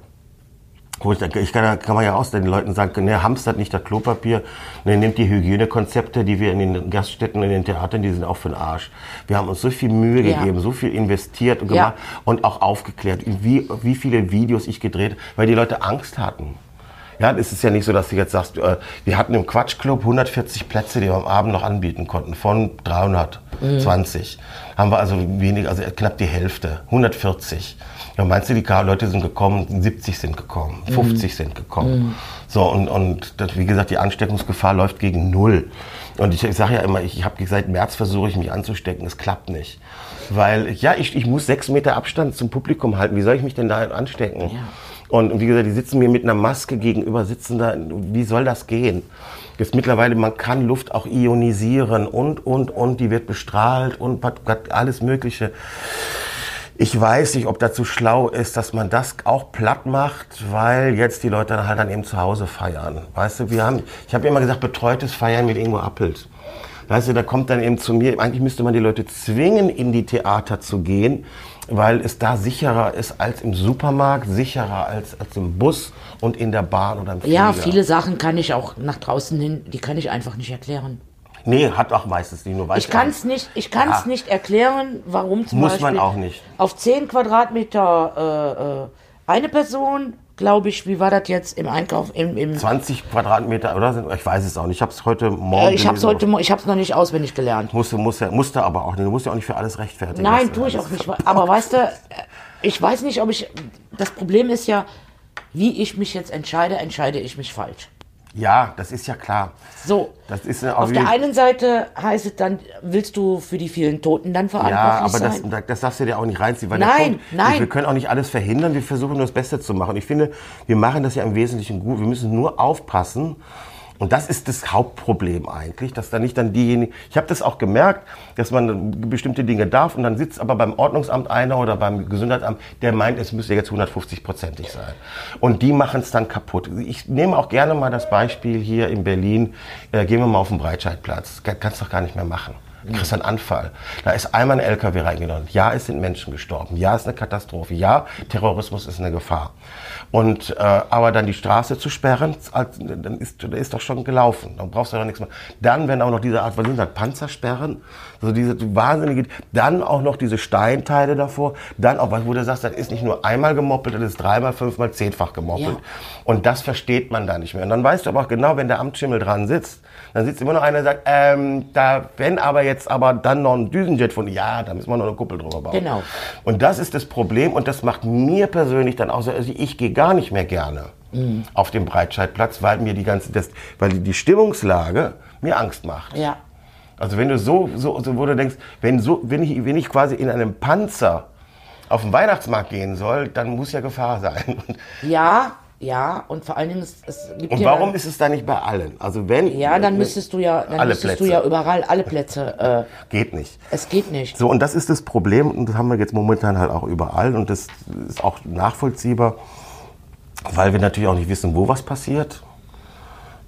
Wo ich, da- ich kann, kann man ja auch den Leuten sagen, ne, hamstert nicht das Klopapier, ne, nehmt die Hygienekonzepte, die wir in den Gaststätten, in den Theatern, die sind auch für den Arsch. Wir haben uns so viel Mühe Ja. gegeben, so viel investiert und Ja. gemacht und auch aufgeklärt, wie, wie viele Videos ich gedreht, weil die Leute Angst hatten. Ja, es ist ja nicht so, dass du jetzt sagst, äh, wir hatten im Quatschclub 140 Plätze, die wir am Abend noch anbieten konnten, von 320. Haben wir also wenig, also knapp die Hälfte, 140. Ja, meinst du, die Leute sind gekommen, 70 sind gekommen, 50 sind gekommen. So, und, und das, wie gesagt, die Ansteckungsgefahr läuft gegen Null. Und ich, ich sage ja immer, ich, ich habe seit März versuche ich mich anzustecken, es klappt nicht. Weil, ja, ich, ich muss sechs Meter Abstand zum Publikum halten. Wie soll ich mich denn da anstecken? Und wie gesagt, die sitzen mir mit einer Maske gegenüber, sitzen da. Wie soll das gehen? Jetzt mittlerweile, man kann Luft auch ionisieren und, und, und, die wird bestrahlt und alles Mögliche. Ich weiß nicht, ob dazu schlau ist, dass man das auch platt macht, weil jetzt die Leute dann halt dann eben zu Hause feiern. Weißt du, wir haben, ich habe immer gesagt, betreutes Feiern mit Ingo Appelt. Weißt du, da kommt dann eben zu mir, eigentlich müsste man die Leute zwingen, in die Theater zu gehen, weil es da sicherer ist als im Supermarkt, sicherer als, als im Bus und in der Bahn oder im Flieger. Ja, viele Sachen kann ich auch nach draußen hin, die kann ich einfach nicht erklären. Nee, hat auch meistens nicht nur weiß Ich kann es nicht, ich kann's Ja. nicht erklären, warum zum Muss Beispiel man auch nicht. auf 10 Quadratmeter äh, äh, eine Person, glaube ich, wie war das jetzt im Einkauf, im, im 20 Quadratmeter, oder? Ich weiß es auch nicht. Ich habe es heute Morgen äh, ich habe es heute, ich habe es noch nicht auswendig gelernt. Musste, musste, musste aber auch nicht. Du musst ja auch nicht für alles rechtfertigen. Nein, tue ich auch nicht. Aber weißt du, äh, ich weiß nicht, ob ich. Das Problem ist ja, wie ich mich jetzt entscheide, entscheide ich mich falsch. Ja, das ist ja klar. So. Das ist ja Auf der einen Seite heißt es dann, willst du für die vielen Toten dann Ja, verantwortlich aber das, sein? das, das darfst du dir auch nicht reinziehen. Weil Nein, Punkt, nein. Wir können auch nicht alles verhindern. Wir versuchen nur das Beste zu machen. Ich finde, wir machen das ja im Wesentlichen gut. Wir müssen nur aufpassen. Und das ist das Hauptproblem eigentlich, dass da nicht dann diejenigen. Ich habe das auch gemerkt, dass man bestimmte Dinge darf und dann sitzt aber beim Ordnungsamt einer oder beim Gesundheitsamt, der meint, es müsste jetzt 150-prozentig sein. Und die machen es dann kaputt. Ich nehme auch gerne mal das Beispiel hier in Berlin. Äh, gehen wir mal auf den Breitscheidplatz. Kann- Kannst doch gar nicht mehr machen. Du kriegst einen Anfall. Da ist einmal ein LKW reingenommen. Ja, es sind Menschen gestorben. Ja, es ist eine Katastrophe. Ja, Terrorismus ist eine Gefahr. Und äh, aber dann die Straße zu sperren, dann ist, dann ist doch schon gelaufen. Dann brauchst du doch nichts mehr. Dann, wenn auch noch diese Art, was sind das, Panzersperren, also diese wahnsinnige, dann auch noch diese Steinteile davor, dann auch, wo du sagst, das ist nicht nur einmal gemoppelt, das ist dreimal, fünfmal, zehnfach gemoppelt. Ja. Und das versteht man da nicht mehr. Und dann weißt du aber auch genau, wenn der Amtsschimmel dran sitzt, dann sitzt immer noch einer, der sagt, ähm, da, wenn aber jetzt aber dann noch ein Düsenjet von, ja, da müssen wir noch eine Kuppel drüber bauen. Genau. Und das ist das Problem und das macht mir persönlich dann auch so, also ich gehe gar nicht mehr gerne Mhm. auf den Breitscheidplatz, weil mir die ganze, das, weil die Stimmungslage mir Angst macht. Ja. Also wenn du so, so, so wo du denkst, wenn, so, wenn, ich, wenn ich quasi in einem Panzer auf den Weihnachtsmarkt gehen soll, dann muss ja Gefahr sein. Ja, ja, und vor allen Dingen, es, es gibt Und ja warum dann, ist es da nicht bei allen? Also wenn Ja, dann müsstest du ja, dann Alle müsstest du Plätze. ja überall alle Plätze. Äh, geht nicht. es geht nicht. So, und das ist das Problem und das haben wir jetzt momentan halt auch überall und das ist auch nachvollziehbar, weil wir natürlich auch nicht wissen, wo was passiert.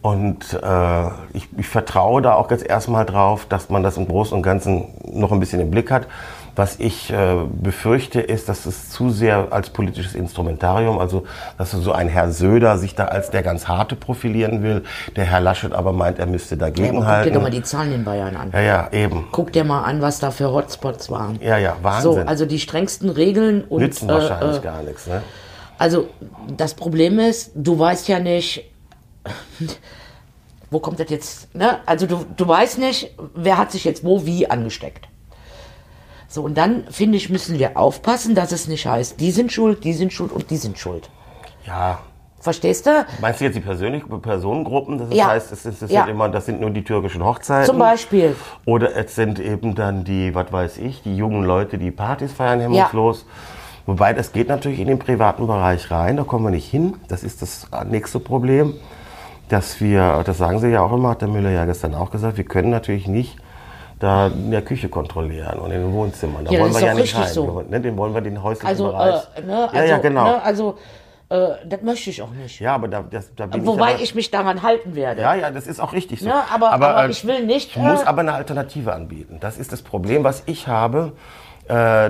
Und äh, ich, ich vertraue da auch jetzt erstmal drauf, dass man das im Großen und Ganzen noch ein bisschen im Blick hat. Was ich äh, befürchte, ist, dass es zu sehr als politisches Instrumentarium, also dass so ein Herr Söder sich da als der ganz harte profilieren will, der Herr Laschet aber meint, er müsste Ja, aber guck dir doch mal die Zahlen in Bayern an. ja, ja, eben. Guck dir mal an, was da für Hotspots waren. Ja, ja, So, Wahnsinn. also die strengsten Regeln und Nützen äh, wahrscheinlich äh, gar nichts. Ne? Also das Problem ist, du weißt ja nicht, wo kommt das jetzt, ne? Also du, du weißt nicht, wer hat sich jetzt wo wie angesteckt. So, und dann, finde ich, müssen wir aufpassen, dass es nicht heißt, die sind schuld, die sind schuld und die sind schuld. Ja, Verstehst du? Meinst du jetzt die persönlichen Personengruppen? Das Ja. heißt, es, ist, es Ja. sind immer, das sind nur die türkischen Hochzeiten. Zum Beispiel. Oder es sind eben dann die, was weiß ich, die jungen Leute, die Partys feiern hemmungslos. Wobei, das geht natürlich in den privaten Bereich rein, da kommen wir nicht hin. Das ist das nächste Problem, dass wir, das sagen sie ja auch immer, hat der Müller ja gestern auch gesagt, wir können natürlich nicht da in der Küche kontrollieren und in den Wohnzimmern. Da Ja, wollen das wir ist ja nicht richtig rein. so. Ne, den wollen wir den häuslichen Also, Bereich. äh, ne, also, ja, ja, genau. Ne, also, äh, das möchte ich auch nicht. ja, aber da, das, da bin Wobei ich, aber, ich mich daran halten werde. Ja, ja, das ist auch richtig so. Ja, aber- aber äh, ich will nicht, Ich muss äh, aber eine Alternative anbieten. Das ist das Problem, was ich habe, äh,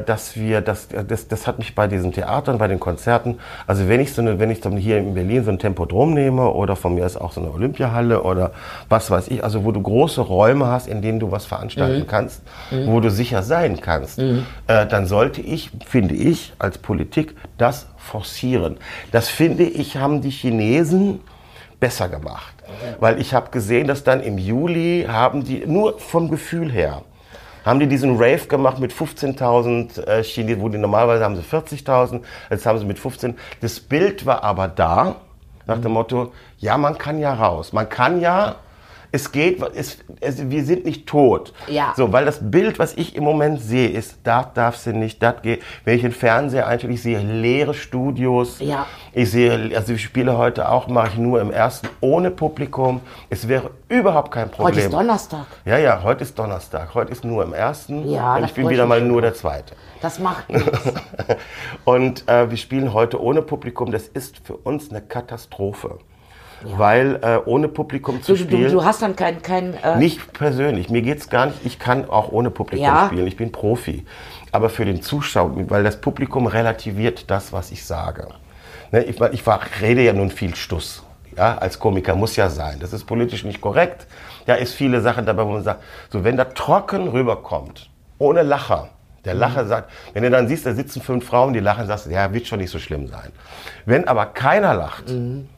dass wir, das, das, das hat mich bei diesen Theatern, bei den Konzerten, also wenn ich so eine, wenn ich dann hier in Berlin so ein Tempodrom nehme oder von mir ist auch so eine Olympiahalle oder was weiß ich, also wo du große Räume hast, in denen du was veranstalten Mhm. kannst, wo du sicher sein kannst, äh, dann sollte ich, finde ich, als Politik das forcieren. Das finde ich, haben die Chinesen besser gemacht. Weil ich habe gesehen, dass dann im Juli haben die, nur vom Gefühl her, haben die diesen Rave gemacht mit 15.000 äh, Chinesen, wo die normalerweise haben sie 40.000, jetzt haben sie mit 15. Das Bild war aber da, nach dem Motto, ja, man kann ja raus, man kann ja, es geht, es, es, wir sind nicht tot. Ja. So, weil das Bild, was ich im Moment sehe, ist, da darf sie nicht, das geht. Wenn ich den Fernseher einschalte, ich sehe leere Studios. Ja. Ich sehe, also ich spiele heute auch, mache ich nur im ersten ohne Publikum. Es wäre überhaupt kein Problem. Heute ist Donnerstag. Ja, ja, heute ist Donnerstag. Heute ist nur im ersten. Ja, und ich bin wieder mal nur der zweite. Das macht (laughs) nichts. Und äh, wir spielen heute ohne Publikum. Das ist für uns eine Katastrophe. Weil äh, ohne Publikum zu Du, du, spielen. du hast dann kein, kein äh, Nicht persönlich. Mir geht's gar nicht. Ich kann auch ohne Publikum Ja. spielen. Ich bin Profi. Aber für den Zuschauer, weil das Publikum relativiert das, was ich sage. Ne, ich, ich war, rede ja nun viel Stuss. Ja, als Komiker muss ja sein. Das ist politisch nicht korrekt. Da ist viele Sachen dabei, wo man sagt, so wenn da trocken rüberkommt, ohne Lacher, der Lacher sagt, wenn du dann siehst, da sitzen fünf Frauen, die lachen, sagst du, ja, wird schon nicht so schlimm sein. Wenn aber keiner lacht,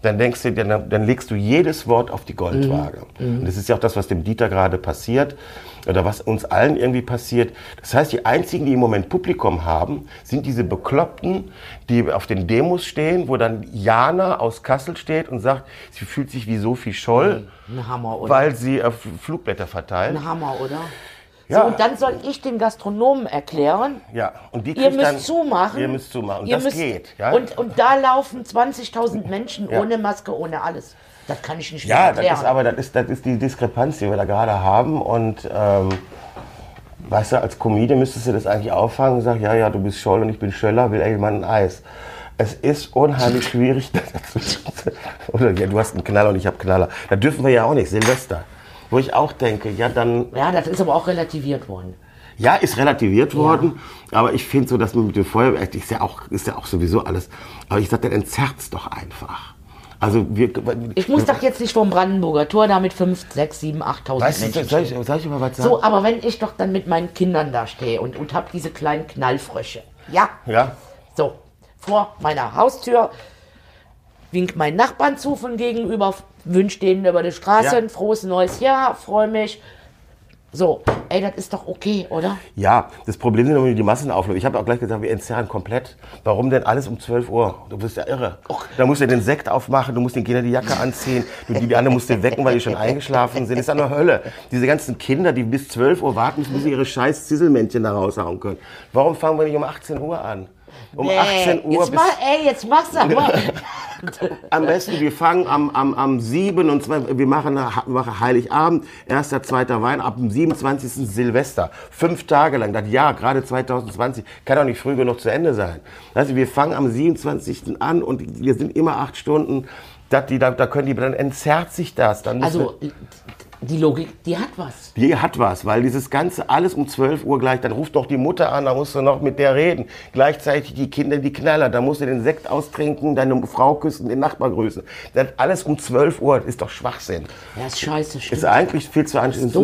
dann denkst du, dann, dann legst du jedes Wort auf die Goldwaage. Und das ist ja auch das, was dem Dieter gerade passiert oder was uns allen irgendwie passiert. Das heißt, die einzigen, die im Moment Publikum haben, sind diese Bekloppten, die auf den Demos stehen, wo dann Jana aus Kassel steht und sagt, sie fühlt sich wie Sophie Scholl, ein Hammer, weil sie äh, Flugblätter verteilt. ein Hammer, oder? Ja. So, und dann soll ich den Gastronomen erklären, Ja, und die ihr müsst dann, zumachen. Ihr müsst zumachen. Ihr das müsst- geht. Ja? Und, und da laufen 20.000 Menschen Ja. ohne Maske, ohne alles. Das kann ich nicht Ja, das erklären. ist aber das ist, das ist die Diskrepanz, die wir da gerade haben. Und ähm, weißt du, als Comedian müsstest du das eigentlich auffangen und sagen, ja, ja, du bist Scholl und ich bin Schöller, will irgendjemand ein Eis. Es ist unheimlich schwierig. (laughs) Oder ja, du hast einen Knaller und ich habe Knaller. Da dürfen wir ja auch nicht. Silvester. Wo ich auch denke, ja dann, Ja, das ist aber auch relativiert worden. ja, ist relativiert worden, aber ich finde so, dass man mit dem Feuerwerk, ist ja auch, ist ja auch sowieso alles, aber ich sag, dann entzerrt's doch einfach. Also wir, Ich muss doch jetzt nicht vom Brandenburger Tor da mit 5, 6, 7, 8.000 weißt Menschen soll ich, soll ich mal was sagen? So, aber wenn ich doch dann mit meinen Kindern da stehe und, und hab diese kleinen Knallfrösche. Ja, Ja, so, vor meiner Haustür winkt mein Nachbarn zu von gegenüber, wünscht denen über die Straße Ja. ein frohes neues Jahr, freue mich. So, ey, das ist doch okay, oder? Ja, das Problem sind immer die Massenaufläufe. Ich habe auch gleich gesagt, wir entzerren komplett. Warum denn alles um 12 Uhr? Du bist ja irre. Da musst du den Sekt aufmachen, du musst den Kindern die Jacke anziehen, du, die, die anderen musst du wecken, weil die schon eingeschlafen sind. Das ist eine Hölle. Diese ganzen Kinder, die bis 12 Uhr warten, müssen, bis sie ihre scheiß Zisselmännchen da raushauen können. Warum fangen wir nicht um 18 Uhr an? Um 18 Uhr jetzt bis... mach, ey, jetzt mach's aber. (laughs) Am besten, wir fangen am, am, am 7 und zwei, wir machen, machen Heiligabend, erster, zweiter Wein, ab dem 27. Silvester. Fünf Tage lang, das Jahr, gerade 2020, kann doch nicht früh genug zu Ende sein. Also wir fangen am 27. an und wir sind immer acht Stunden, das, die, da, da können die, dann entzerrt sich das. Dann Also, die Logik, die hat was. die hat was, weil dieses Ganze alles um 12 Uhr gleich, dann ruft doch die Mutter an, da musst du noch mit der reden. Gleichzeitig die Kinder, die Knaller, da musst du den Sekt austrinken, deine Frau küssen, den Nachbar grüßen. Das alles um 12 Uhr, das ist doch Schwachsinn. Ja, ist scheiße, stimmt. Ist eigentlich viel zu anstrengend.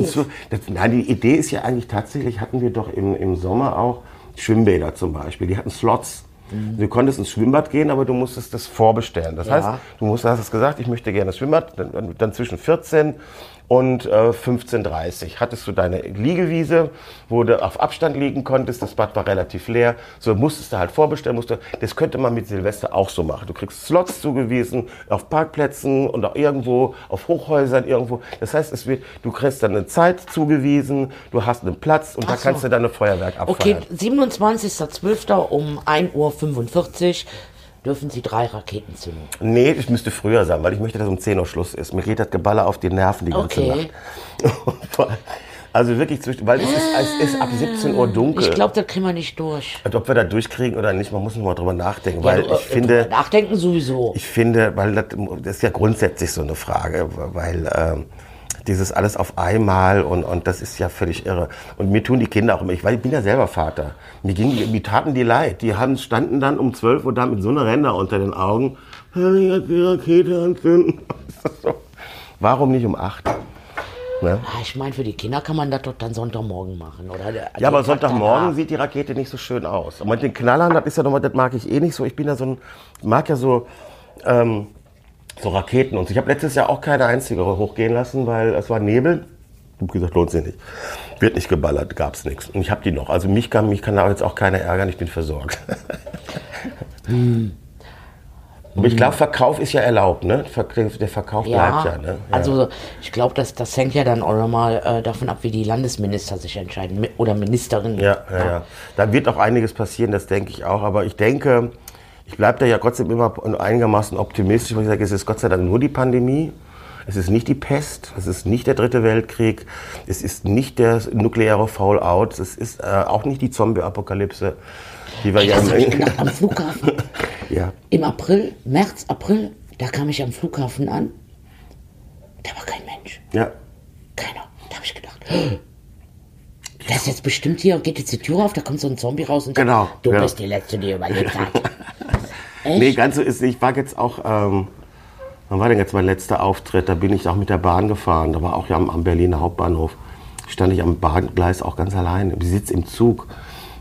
Das, nein, die Idee ist ja eigentlich tatsächlich, hatten wir doch im, im Sommer auch Schwimmbäder zum Beispiel, die hatten Slots. Du konntest ins Schwimmbad gehen, aber du musstest das vorbestellen. Das Ja. heißt, du musst, hast es gesagt, ich möchte gerne ins Schwimmbad, dann, dann zwischen 14 und äh, 15.30 hattest du deine Liegewiese, wo du auf Abstand liegen konntest. Das Bad war relativ leer. So musstest du halt vorbestellen. Musst du, das könnte man mit Silvester auch so machen. Du kriegst Slots zugewiesen auf Parkplätzen und auch irgendwo auf Hochhäusern irgendwo. Das heißt, es wird, du kriegst dann eine Zeit zugewiesen, du hast einen Platz und da Ach so. kannst du deine Feuerwerk Okay, abfeiern. 27.12. um 1.45 Uhr dürfen Sie drei Raketen zünden. Nee, ich müsste früher sein, weil ich möchte, dass um 10 Uhr Schluss ist. Mir geht das Geballer auf die Nerven die ganze Okay. Nacht. (laughs) Also wirklich, zwischen, weil es ist, es ist ab 17 Uhr dunkel. Ich glaube, das kriegen wir nicht durch. Und ob wir da durchkriegen oder nicht, man muss mal drüber nachdenken, weil Ja, ich äh, finde, Nachdenken sowieso. ich finde, weil das, das ist ja grundsätzlich so eine Frage, weil ähm, dieses alles auf einmal und, und das ist ja völlig irre. Und mir tun die Kinder auch immer, ich, weil ich bin ja selber Vater, mir, ging, mir taten die leid. Die haben, standen dann um 12 Uhr da mit so einer Ränder unter den Augen, "Kann ich jetzt die Rakete anzünden? (laughs) Warum nicht um 8? Ne? Ah, ich meine, für die Kinder kann man das doch dann Sonntagmorgen machen, oder? Der- Ja, aber Sonntagmorgen danach. sieht die Rakete nicht so schön aus. Und mit den Knallern, das ist ja nochmal, das mag ich eh nicht so. Ich bin ja so ein, mag ja so, ähm, so Raketen und so. Ich habe letztes Jahr auch keine einzige hochgehen lassen, weil es war Nebel. Ich habe gesagt, lohnt sich nicht. Wird nicht geballert, gab's nichts. Und ich habe die noch. Also mich kann, mich kann da jetzt auch keiner ärgern, ich bin versorgt. (laughs) Aber ich glaube, Verkauf ist ja erlaubt, ne? Der Verkauf bleibt ja, ne? Ja. Also ich glaube, das, das hängt ja dann auch nochmal äh, davon ab, wie die Landesminister sich entscheiden. Oder Ministerinnen. Ja, ja, ja. Da wird auch einiges passieren, das denke ich auch. Aber ich denke, ich bleibe da ja trotzdem immer einigermaßen optimistisch, weil ich sage, es ist Gott sei Dank nur die Pandemie. Es ist nicht die Pest, es ist nicht der dritte Weltkrieg, es ist nicht der nukleare Fallout, es ist äh, auch nicht die Zombie-Apokalypse, die wir ja Das ich am Flughafen. (laughs) ja. Im April, März, April, da kam ich am Flughafen an. Da war kein Mensch. ja. Keiner. Da habe ich gedacht, das ist jetzt bestimmt hier, geht jetzt die Tür auf, da kommt so ein Zombie raus und sagt, Genau, du ja. bist die Letzte, die überlebt hat. (laughs) Echt? Nee, ganz so ist. Ich war jetzt auch, ähm, wann war denn jetzt mein letzter Auftritt? Da bin ich auch mit der Bahn gefahren. Da war auch ja am, am Berliner Hauptbahnhof. Stand ich am Bahngleis auch ganz allein. Ich sitze im Zug.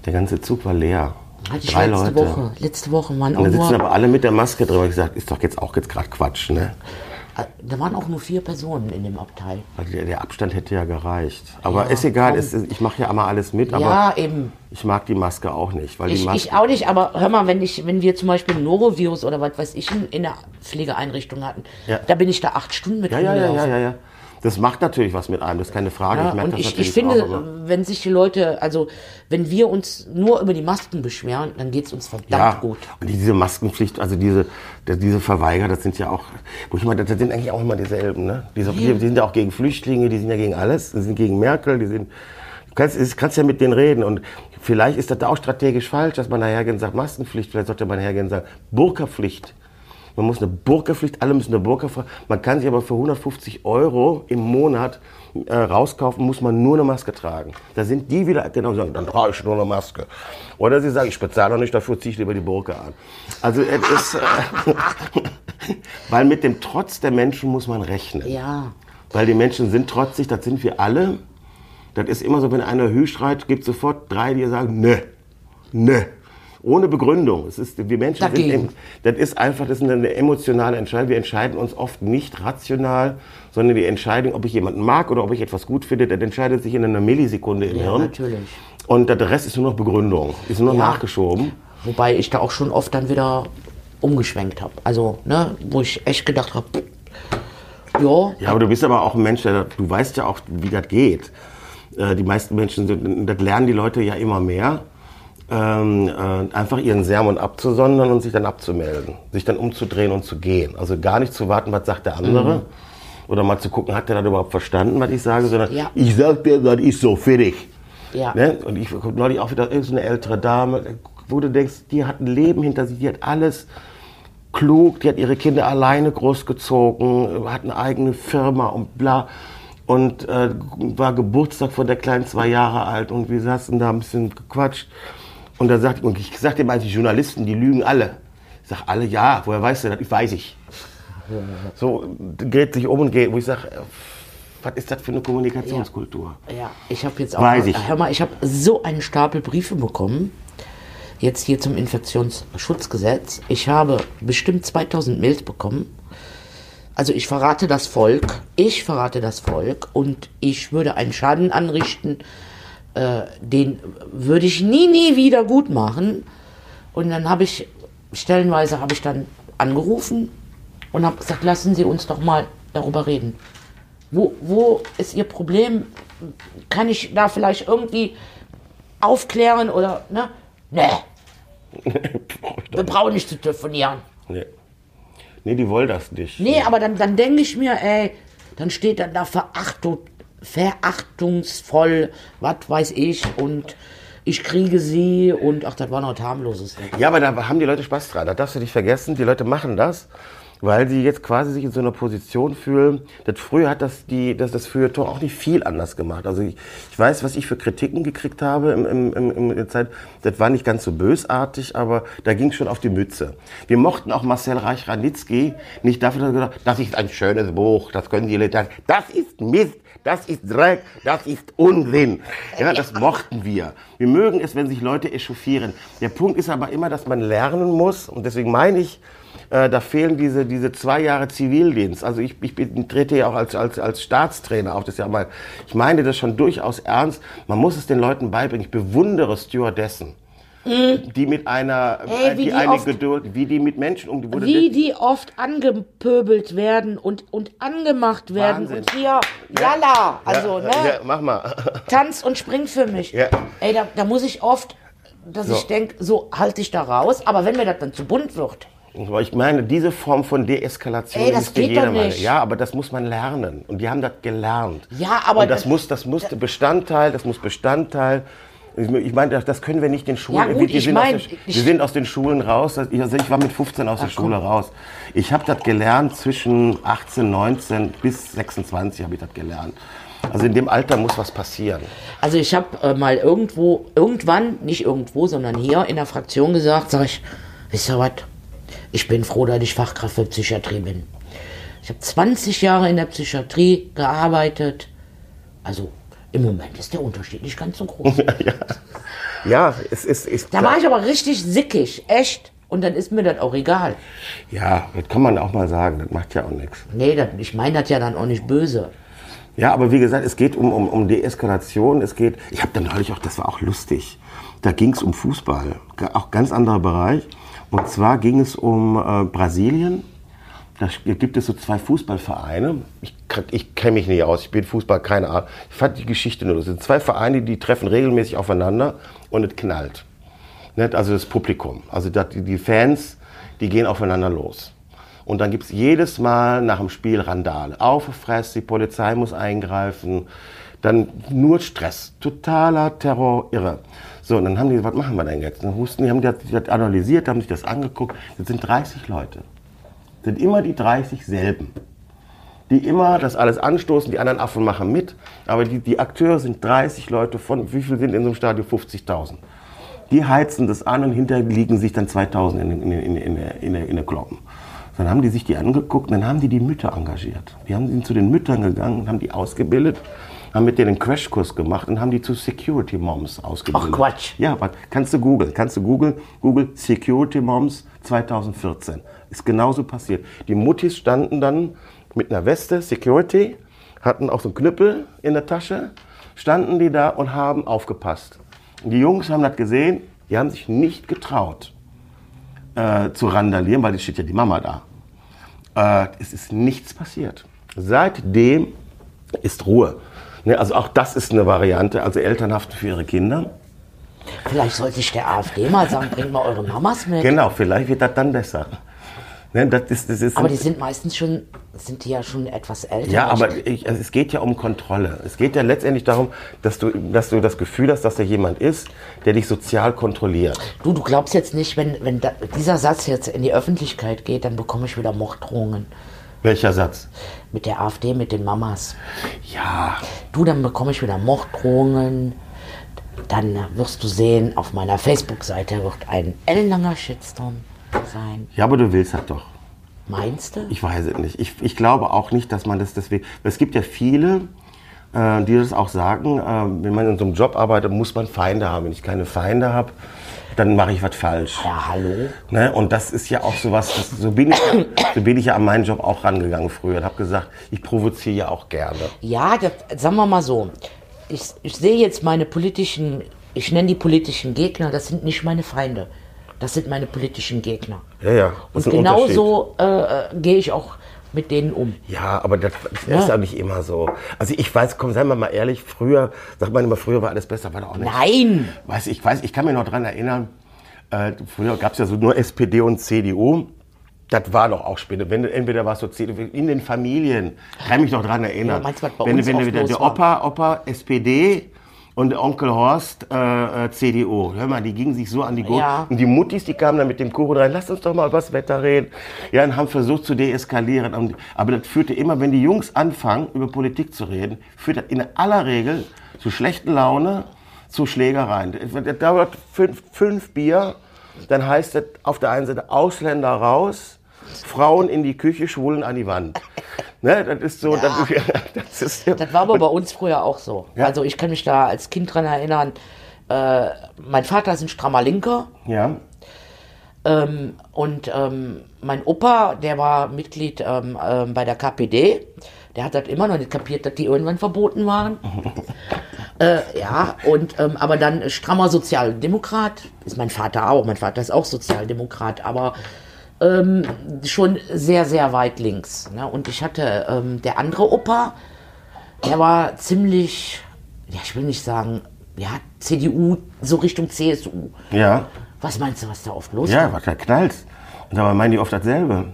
Der ganze Zug war leer. Hatte ich Drei letzte Leute. Woche. Letzte Woche waren auch Und da sitzen aber alle mit der Maske drin. Ich gesagt, ist doch jetzt auch jetzt gerade Quatsch, ne? Äh, da waren auch nur vier Personen in dem Abteil. Der, der Abstand hätte ja gereicht. Aber Ja, ist egal, es, ich mache ja immer alles mit, aber ja, eben. ich mag die Maske auch nicht. Weil die Ich, Maske, ich auch nicht, aber hör mal, wenn, ich, wenn wir zum Beispiel ein Norovirus oder was weiß ich in, in der Pflegeeinrichtung hatten, Ja. da bin ich da acht Stunden mit ja, ja, ja, ja, ja, ja. Das macht natürlich was mit einem, das ist keine Frage. Ja, ich merke das ich, ich natürlich finde, auch, wenn sich die Leute, also wenn wir uns nur über die Masken beschweren, dann geht es uns verdammt ja, gut. Und diese Maskenpflicht, also diese, diese Verweiger, das sind ja auch, wo ich meine, das sind eigentlich auch immer dieselben, ne? Diese, die, die sind ja auch gegen Flüchtlinge, die sind ja gegen alles, die sind gegen Merkel, die sind, du kannst, kannst ja mit denen reden und vielleicht ist das da auch strategisch falsch, dass man und sagt Maskenpflicht, vielleicht sollte man und sagen Burka-Pflicht. Man muss eine Burka-Pflicht, alle müssen eine Burka. Man kann sich aber für 150 Euro im Monat äh, rauskaufen, muss man nur eine Maske tragen. Da sind die wieder, genau, sagen, dann trage ich nur eine Maske. Oder sie sagen, ich bezahle noch nicht, dafür ziehe ich lieber die Burka an. Also es ist, äh, (laughs) weil mit dem Trotz der Menschen muss man rechnen. Ja. Weil die Menschen sind trotzig, das sind wir alle. Das ist immer so, wenn einer Hü schreit, gibt es sofort drei, die sagen, nö, nö. Ohne Begründung. Es ist, die Menschen Dagegen. sind, das ist einfach, das ist eine emotionale Entscheidung. Wir entscheiden uns oft nicht rational, sondern die Entscheidung, ob ich jemanden mag oder ob ich etwas gut finde, das entscheidet sich in einer Millisekunde im Ja, Hirn. natürlich. Und der Rest ist nur noch Begründung, ist nur noch Ja. nachgeschoben. Wobei ich da auch schon oft dann wieder umgeschwenkt habe. Also, ne, wo ich echt gedacht habe, ja, Ja, aber du bist aber auch ein Mensch, der, du weißt ja auch, wie das geht. Äh, die meisten Menschen, das lernen die Leute ja immer mehr, ähm, äh, einfach ihren Sermon abzusondern und sich dann abzumelden, sich dann umzudrehen und zu gehen. Also gar nicht zu warten, was sagt der andere. Oder mal zu gucken, hat der das überhaupt verstanden, was ich sage, sondern Ja. ich sag dir, das ist so fertig. ja. Ne? Und ich guck neulich auch wieder irgendeine so eine ältere Dame, wo du denkst, die hat ein Leben hinter sich, die hat alles klug, die hat ihre Kinder alleine großgezogen, hat eine eigene Firma und bla. Und äh, war Geburtstag von der Kleinen zwei Jahre alt und wir saßen da ein bisschen gequatscht. Und da sagt, und ich sagte immer, die Journalisten, die lügen alle. Ich sag, alle, ja, woher weißt du das? Ich weiß ich. So dreht sich um und geht, wo ich sage, was ist das für eine Kommunikationskultur? Ja, ich habe jetzt auch. Weiß mal, ich. Hör mal, ich habe so einen Stapel Briefe bekommen. Jetzt hier zum Infektionsschutzgesetz. Ich habe bestimmt 2000 Mails bekommen. Also ich verrate das Volk. Ich verrate das Volk und ich würde einen Schaden anrichten, äh, den würde ich nie, nie wieder gut machen. Und dann habe ich, stellenweise habe ich dann angerufen und habe gesagt, lassen Sie uns doch mal darüber reden. Wo, wo ist Ihr Problem? Kann ich da vielleicht irgendwie aufklären oder, ne? Nee, (laughs) wir brauchen nicht zu telefonieren. Nee. Nee, die wollen das nicht. Nee, aber dann, dann denke ich mir, ey, dann steht dann da Verachtung, verachtungsvoll, was weiß ich, und ich kriege sie und ach, das war noch harmloses. Ja, aber da haben die Leute Spaß dran. Da darfst du nicht vergessen, die Leute machen das, weil sie jetzt quasi sich in so einer Position fühlen. Das früher hat das die, das, das Feuilleton auch nicht viel anders gemacht. Also ich, ich weiß, was ich für Kritiken gekriegt habe im, im, im, in der Zeit. Das war nicht ganz so bösartig, aber da ging schon auf die Mütze. Wir mochten auch Marcel Reich-Ranitzky nicht dafür, dass er gesagt hat, das ist ein schönes Buch, das können die Leute, das ist Mist. Das ist Dreck, das ist Unsinn. Ja, das mochten wir. Wir mögen es, wenn sich Leute echauffieren. Der Punkt ist aber immer, dass man lernen muss, und deswegen meine ich, äh, da fehlen diese, diese zwei Jahre Zivildienst. Also ich, ich bin, trete ja auch als, als, als Staatstrainer auf. Das ist ja mal, ich meine das schon durchaus ernst. Man muss es den Leuten beibringen. Ich bewundere Stewardessen. Die mit einer, Mhm. Ey, wie die die eine oft- Geduld, wie die mit Menschen wo du Wie die oft angepöbelt werden und, und angemacht werden Wahnsinn. und hier, lala, also, ja, ne, ja, mach mal. (laughs) Tanz und spring für mich. Ja. Ey, da, da muss ich oft, dass So. ich denke, so halte ich da raus, aber wenn mir das dann zu bunt wird, Aber ich meine, diese Form von Deeskalation Ey, das ist für geht jedermann. nicht. Ja, aber das muss man lernen. Und die haben das gelernt. Ja, aber Und das, das- muss, das muss Bestandteil, das muss Bestandteil. Ich meine, das- können wir nicht den Schulen. Ja, gut, wir, sind mein, aus den, wir sind aus den Schulen raus. Also ich war mit 15 aus der Schule raus. Ich habe das gelernt zwischen 18, 19 bis 26 habe ich das gelernt. Also in dem Alter muss was passieren. Also ich habe äh, mal irgendwo, irgendwann, nicht irgendwo, sondern hier in der Fraktion gesagt, sag ich, wisst ihr was, ich bin froh, dass ich Fachkraft für Psychiatrie bin. Ich habe 20 Jahre in der Psychiatrie gearbeitet. Also im Moment ist der Unterschied nicht ganz so groß. (laughs) Ja, es ist, ist Da war ich aber richtig sickig, echt. Und dann ist mir das auch egal. ja, das kann man auch mal sagen. Das macht ja auch nichts. Nee, das, ich meine das ja dann auch nicht böse. Ja, aber wie gesagt, es geht um, um, um Deeskalation. Es geht, ich habe dann neulich auch, das war auch lustig. Da ging es um Fußball, auch ganz anderer Bereich. Und zwar ging es um äh, Brasilien. Da gibt es so zwei Fußballvereine. Ich, ich kenne mich nicht aus, ich bin Fußball, keine Ahnung. Ich fand die Geschichte nur. Das sind zwei Vereine, die treffen regelmäßig aufeinander und es knallt. Nicht? Also das Publikum, also die Fans, die gehen aufeinander los. Und dann gibt es jedes Mal nach dem Spiel Randale. Aufgefressen, die Polizei muss eingreifen. Dann nur Stress, totaler Terror, irre. So, und dann haben die, was machen wir denn jetzt? Dann wussten die, haben das, das analysiert, haben sich das angeguckt. Das sind 30 Leute. sind immer die 30 selben. Die immer das alles anstoßen, die anderen Affen machen mit, aber die, die Akteure sind 30 Leute von, wie viel sind in so einem Stadion? 50.000. Die heizen das an und hinterher liegen sich dann 2000 in, in, in, in, in, in der Kloppen. Dann haben die sich die angeguckt, dann haben die die Mütter engagiert. Die haben zu den Müttern gegangen und haben die ausgebildet, haben mit denen einen Crashkurs gemacht und haben die zu Security Moms ausgebildet. Ach, Quatsch. Ja, was, kannst du googeln, kannst du googeln, Google Security Moms 2014. Ist genauso passiert. Die Muttis standen dann mit einer Weste, Security, hatten auch so einen Knüppel in der Tasche, standen die da und haben aufgepasst. Und die Jungs haben das gesehen, die haben sich nicht getraut äh, zu randalieren, weil es steht ja die Mama da. Äh, es ist nichts passiert. Seitdem ist Ruhe. Ne, also auch das ist eine Variante, also Elternhaft für ihre Kinder. Vielleicht sollte sich der AfD mal sagen, bringt mal eure Mamas mit. Genau, vielleicht wird das dann besser. Ne, das ist, das ist Aber die sind meistens schon, sind die ja schon etwas älter. ja, aber ich, also es geht ja um Kontrolle. Es geht ja letztendlich darum, dass du, dass du das Gefühl hast, dass da jemand ist, der dich sozial kontrolliert. Du, du glaubst jetzt nicht, wenn, wenn da, dieser Satz jetzt in die Öffentlichkeit geht, dann bekomme ich wieder Morddrohungen. Welcher Satz? Mit der AfD, mit den Mamas. Ja, Du, dann bekomme ich wieder Morddrohungen. Dann wirst du sehen, auf meiner Facebook-Seite wird ein ellenlanger Shitstorm sein. ja, aber du willst das doch. Meinst du? Ich weiß es nicht. Ich, ich glaube auch nicht, dass man das deswegen. Es gibt ja viele, äh, die das auch sagen, äh, wenn man in so einem Job arbeitet, muss man Feinde haben. Wenn ich keine Feinde habe, dann mache ich was falsch. Ja, hallo? Ne? Und das ist ja auch sowas, das, so, bin ich, so bin ich ja an meinen Job auch rangegangen früher und habe gesagt, ich provoziere ja auch gerne. Ja, das, sagen wir mal so. Ich, ich sehe jetzt meine politischen, ich nenne die politischen Gegner, das sind nicht meine Feinde. Das sind meine politischen Gegner. Ja, ja. Und genauso äh, äh, gehe ich auch mit denen um. Ja, aber das ist ja nicht immer so. Also ich weiß, komm, seien wir mal ehrlich, früher, sagt man immer, früher war alles besser, war doch auch nicht. Nein! Weiß ich, weiß, ich kann mich noch dran erinnern, äh, früher gab es ja so nur SPD und CDU. Das war doch auch später. Wenn, entweder warst du CDU, in den Familien, kann mich noch dran erinnern. Ja, meinst du, was wenn, wenn wieder der? Opa, Opa SPD und der Onkel Horst äh, äh, CDU. Hör mal, die gingen sich so an die Gurte. Ja. Und die Muttis, die kamen dann mit dem Kuchen rein, lass uns doch mal über das Wetter reden. Ja, und haben versucht zu deeskalieren. Aber das führte immer, wenn die Jungs anfangen, über Politik zu reden, führt das in aller Regel zu schlechten Laune, zu Schlägereien. Das dauert fünf, fünf Bier, dann heißt es auf der einen Seite Ausländer raus, Frauen in die Küche, Schwulen an die Wand. Ne, das ist so, (laughs) das, ist, das ist Das war aber bei uns früher auch so. Ja. Also ich kann mich da als Kind dran erinnern, äh, mein Vater ist ein strammer Linker ja, ähm, und ähm, mein Opa, der war Mitglied ähm, ähm, bei der KPD, der hat das immer noch nicht kapiert, dass die irgendwann verboten waren. (laughs) äh, ja, und ähm, aber dann strammer Sozialdemokrat, ist mein Vater auch, mein Vater ist auch Sozialdemokrat, aber ähm, schon sehr, sehr weit links. Ne? Und ich hatte ähm, der andere Opa, der war ziemlich, ja, ich will nicht sagen, ja, CDU, so Richtung CSU. ja. Was meinst du, was da oft los Ja, war? da knallt. Und dabei meinen die oft dasselbe.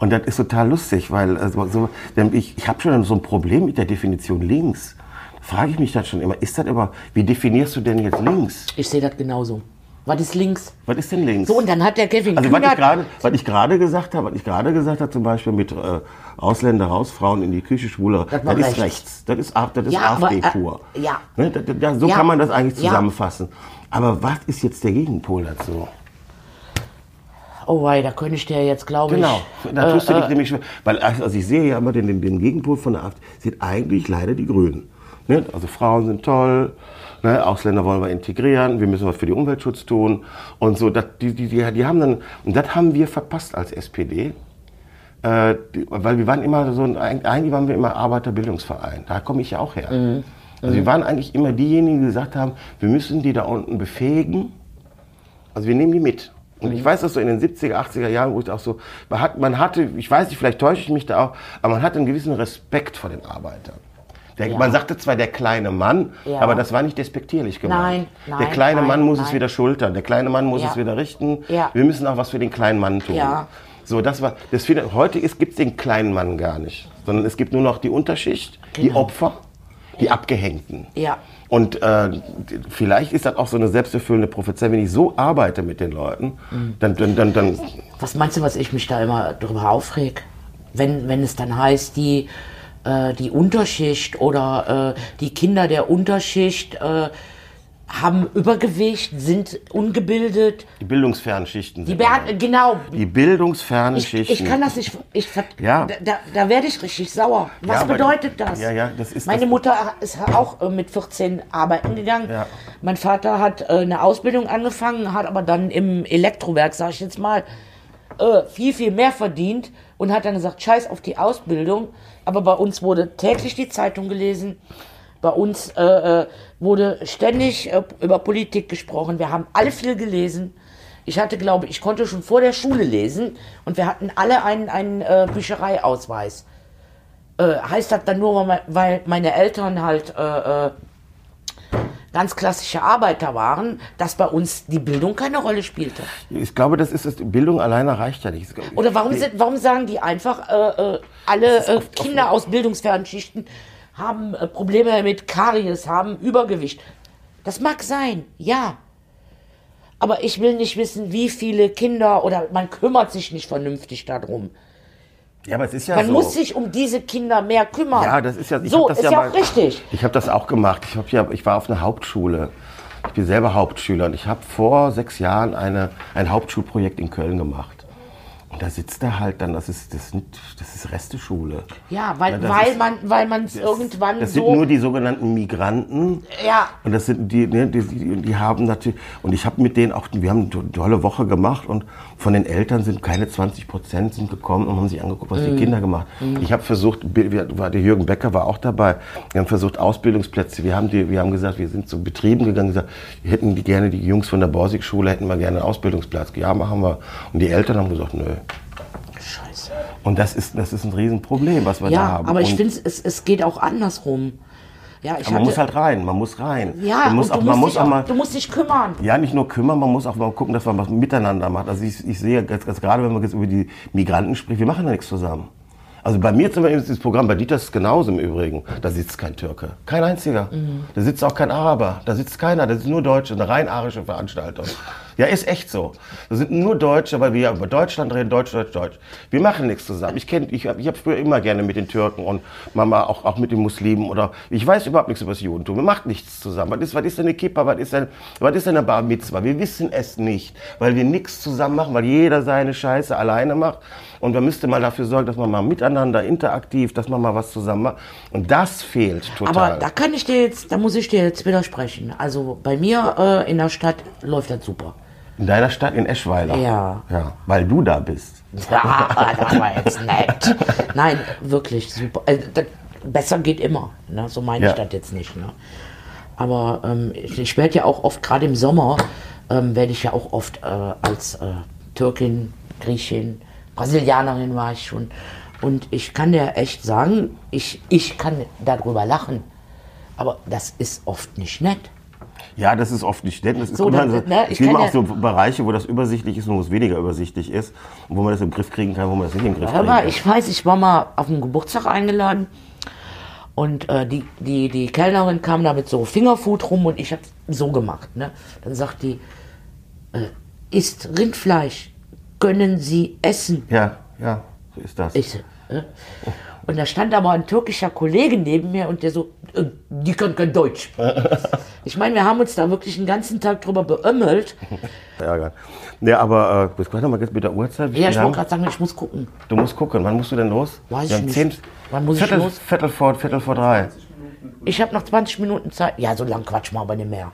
Und das ist total lustig, weil also, so, ich, ich habe schon so ein Problem mit der Definition links. Frage ich mich das schon immer, ist das aber, wie definierst du denn jetzt links? Ich sehe das genauso. Was ist links? Was ist denn links? So, und dann hat der Kevin also was ich Kühnert- gerade, was ich gerade gesagt habe, was ich gerade gesagt habe, zum Beispiel mit äh, Ausländer raus, Frauen in die Küche, Schwule, das, war ist rechts. rechts. Das ist, das ist Ja, aber, AfD äh, pur. ja. Ne, da, da, so Ja. kann man das eigentlich Ja. zusammenfassen. Aber was ist jetzt der Gegenpol dazu? Oh, wei, da könnte ich dir jetzt, glaube Genau, ich. da tust du äh, dich nämlich schwer. Weil also ich sehe ja immer den, den, den Gegenpol von der AfD, sind eigentlich leider die Grünen. Ne? Also Frauen sind toll, ne? Ausländer wollen wir integrieren, wir müssen was für den Umweltschutz tun und so. Das, die, die, die, die haben dann, und das haben wir verpasst als SPD. Äh, die, weil wir waren immer so, ein, eigentlich waren wir immer Arbeiterbildungsverein. Da komme ich ja auch her. Mhm. Also wir waren eigentlich immer diejenigen, die gesagt haben, wir müssen die da unten befähigen. Also wir nehmen die mit. Und Mhm. ich weiß das so in den 70er, 80er Jahren, wo ich auch so, man, hat, man hatte, ich weiß nicht, vielleicht täusche ich mich da auch, aber man hatte einen gewissen Respekt vor den Arbeitern. Der, Ja. Man sagte zwar der kleine Mann, Ja. aber das war nicht despektierlich gemeint. Nein, nein, der kleine nein, Mann muss es nein. wieder schultern, der kleine Mann muss Ja. es wieder richten. Wir müssen auch was für den kleinen Mann tun. So, das war, das finde, heute gibt es den kleinen Mann gar nicht, sondern es gibt nur noch die Unterschicht, die Genau. Opfer, die Abgehängten. Ja. Und äh, vielleicht ist das auch so eine selbsterfüllende Prophezeiung, wenn ich so arbeite mit den Leuten, dann, dann, dann, dann Mhm. Was meinst du, was ich mich da immer drüber aufreg? Wenn, wenn es dann heißt, die, äh, die Unterschicht oder äh, die Kinder der Unterschicht äh, haben Übergewicht, sind ungebildet. Die bildungsfernen Schichten. Die Ber genau. die bildungsfernen Ich, Schichten. ich kann das nicht. Ich, Ja. Da, da, da werde ich richtig sauer. Was Ja, bedeutet das? Ja, ja, das ist Meine das- Mutter ist auch äh, mit 14 arbeiten gegangen. Ja. Mein Vater hat äh, eine Ausbildung angefangen, hat aber dann im Elektrowerk, sag ich jetzt mal, viel, viel mehr verdient und hat dann gesagt, scheiß auf die Ausbildung. Aber bei uns wurde täglich die Zeitung gelesen. Bei uns äh, äh, wurde ständig äh, über Politik gesprochen. Wir haben alle viel gelesen. Ich hatte, glaube ich, konnte schon vor der Schule lesen und wir hatten alle einen, einen äh, Büchereiausweis. Äh, heißt das dann nur, weil me- weil meine Eltern halt äh, ganz klassische Arbeiter waren, dass bei uns die Bildung keine Rolle spielte? Ich glaube, das ist es. Bildung alleine reicht ja nicht. Oder warum, sind, warum sagen die einfach, äh, äh, alle äh, Kinder aus bildungsfernen Schichten haben äh, Probleme mit Karies, haben Übergewicht? Das mag sein, ja. Aber ich will nicht wissen, wie viele Kinder oder man kümmert sich nicht vernünftig darum. Ja, aber es ist ja Man so. muss sich um diese Kinder mehr kümmern. Ja, das ist ja. Ich so das ist ja, mal- auch richtig. Ich habe das auch gemacht. Ich, hab ja, ich war auf einer Hauptschule. Ich bin selber Hauptschüler und ich habe vor sechs Jahren eine, ein Hauptschulprojekt in Köln gemacht. Und da sitzt er halt dann, das ist, das das ist Resteschule. Ja, weil, Ja, weil ist- man weil man es irgendwann Das so sind nur die sogenannten Migranten. Ja. Und das sind die, ne, die, die, die haben natürlich, und ich habe mit denen auch, wir haben eine tolle Woche gemacht und von den Eltern sind keine 20 Prozent sind gekommen und haben sich angeguckt, was Mhm. die Kinder gemacht Ich habe versucht, wir- war, der Jürgen Becker war auch dabei, wir haben versucht Ausbildungsplätze, wir haben, die, wir haben gesagt, wir sind zu Betrieben gegangen, gesagt, wir hätten die gerne, die Jungs von der Borsig-Schule hätten wir gerne einen Ausbildungsplatz. Ja, machen wir. Und die Eltern haben gesagt, nö. Scheiße. Und das ist, das ist ein Riesenproblem, was wir da Ja, haben. aber ich finde, es, es geht auch andersrum. Ja, ich man hatte, muss halt rein, man muss rein. ja, man muss auch, du, man musst muss dich auch auch, mal, du musst dich kümmern. Ja, nicht nur kümmern, man muss auch mal gucken, dass man was miteinander macht. Also ich, ich sehe jetzt, jetzt gerade, wenn man jetzt über die Migranten spricht, wir machen ja nichts zusammen. Also bei mir zum Beispiel ist das Programm, bei Dieter ist es genauso im Übrigen. Da sitzt kein Türke, kein einziger. Da sitzt auch kein Araber, da sitzt keiner, da sind nur Deutsche, eine rein arische Veranstaltung. Ja, ist echt so. Da sind nur Deutsche, weil wir ja über Deutschland reden, Deutsch, Deutsch, Deutsch. Wir machen nichts zusammen. Ich kenne, ich habe ich hab früher immer gerne mit den Türken und Mama auch, auch mit den Muslimen oder ich weiß überhaupt nichts über das Judentum. Wir machen nichts zusammen. Was ist, was ist denn eine Kippa, was ist denn, was ist denn eine Bar Mitzvah? Wir wissen es nicht, weil wir nichts zusammen machen, weil jeder seine Scheiße alleine macht. Und man müsste mal dafür sorgen, dass man mal miteinander interaktiv, dass man mal was zusammen macht. Und das fehlt total. Aber da kann ich dir jetzt, da muss ich dir jetzt widersprechen. Also bei mir äh, in der Stadt läuft das super. In deiner Stadt in Eschweiler. Ja. Ja, weil du da bist. (laughs) Ja, das war jetzt nett. Nein, wirklich super. Äh, das, besser geht immer. Ne? So meine Ja. ich das jetzt nicht. Ne? Aber ähm, ich, ich werde ja auch oft, gerade im Sommer, ähm, werde ich ja auch oft äh, als äh, Türkin, Griechin, Brasilianerin war ich schon. Und ich kann dir echt sagen, ich, ich kann darüber lachen. Aber das ist oft nicht nett. Ja, das ist oft nicht nett. Das ist So, guck mal, dann- so, ne, es ich immer ja- auch so Bereiche, wo das übersichtlich ist und wo es weniger übersichtlich ist. Und wo man das im Griff kriegen kann, wo man das nicht im Griff kriegen kann. ich weiß, ich war mal auf einen Geburtstag eingeladen und äh, die, die, die Kellnerin kam da mit so Fingerfood rum und ich habe so gemacht. Ne? Dann sagt die, äh, ist Rindfleisch, können Sie essen? Ja, ja, so ist das. Ich äh? Und da stand aber ein türkischer Kollege neben mir und der so, äh, die kann kein Deutsch. (laughs) ich meine, wir haben uns da wirklich den ganzen Tag drüber beömmelt. (laughs) Ärger. Ja, aber äh, was kann mal jetzt mit der Uhrzeit? Ja, ich wollte gerade sagen, ich muss gucken. Du musst gucken. Wann musst du denn los? Weiß Wir ich nicht. Zehn, Wann muss ich Viertel, los? Viertel vor, Viertel vor drei. Ich habe noch 20 Minuten Zeit. Ja, so lang quatsch mal aber nicht mehr.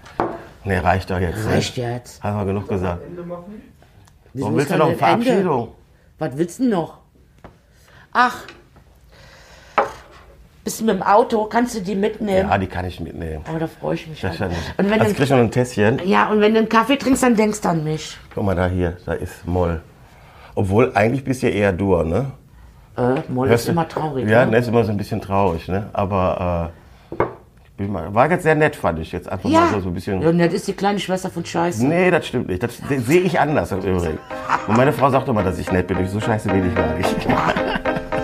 Nee, reicht doch jetzt. ne? Reicht jetzt. Haben wir genug gesagt. Warum willst du noch eine? Verabschiedung? Was willst du denn noch? Ach. Bist du mit dem Auto? Kannst du die mitnehmen? Ja, die kann ich mitnehmen. Aber da freue ich mich. Halt. nicht. Und wenn du, kriegst du noch ein Tässchen. ja, und wenn du einen Kaffee trinkst, dann denkst du an mich. Guck mal da hier, da ist Moll. Obwohl, eigentlich bist du ja eher du, ne? Äh, Moll Hörst ist du- immer traurig. Ja, ne? ist immer so ein bisschen traurig, ne? Aber äh, ich bin mal, war jetzt sehr nett, fand ich. Jetzt einfach Ja. mal so, so ein bisschen. ja, das ist die kleine Schwester von Scheiße. Nee, das stimmt nicht. Das sehe ich anders im Übrigen. Und meine Frau sagt immer, dass ich nett bin. So scheiße mag ich. (laughs)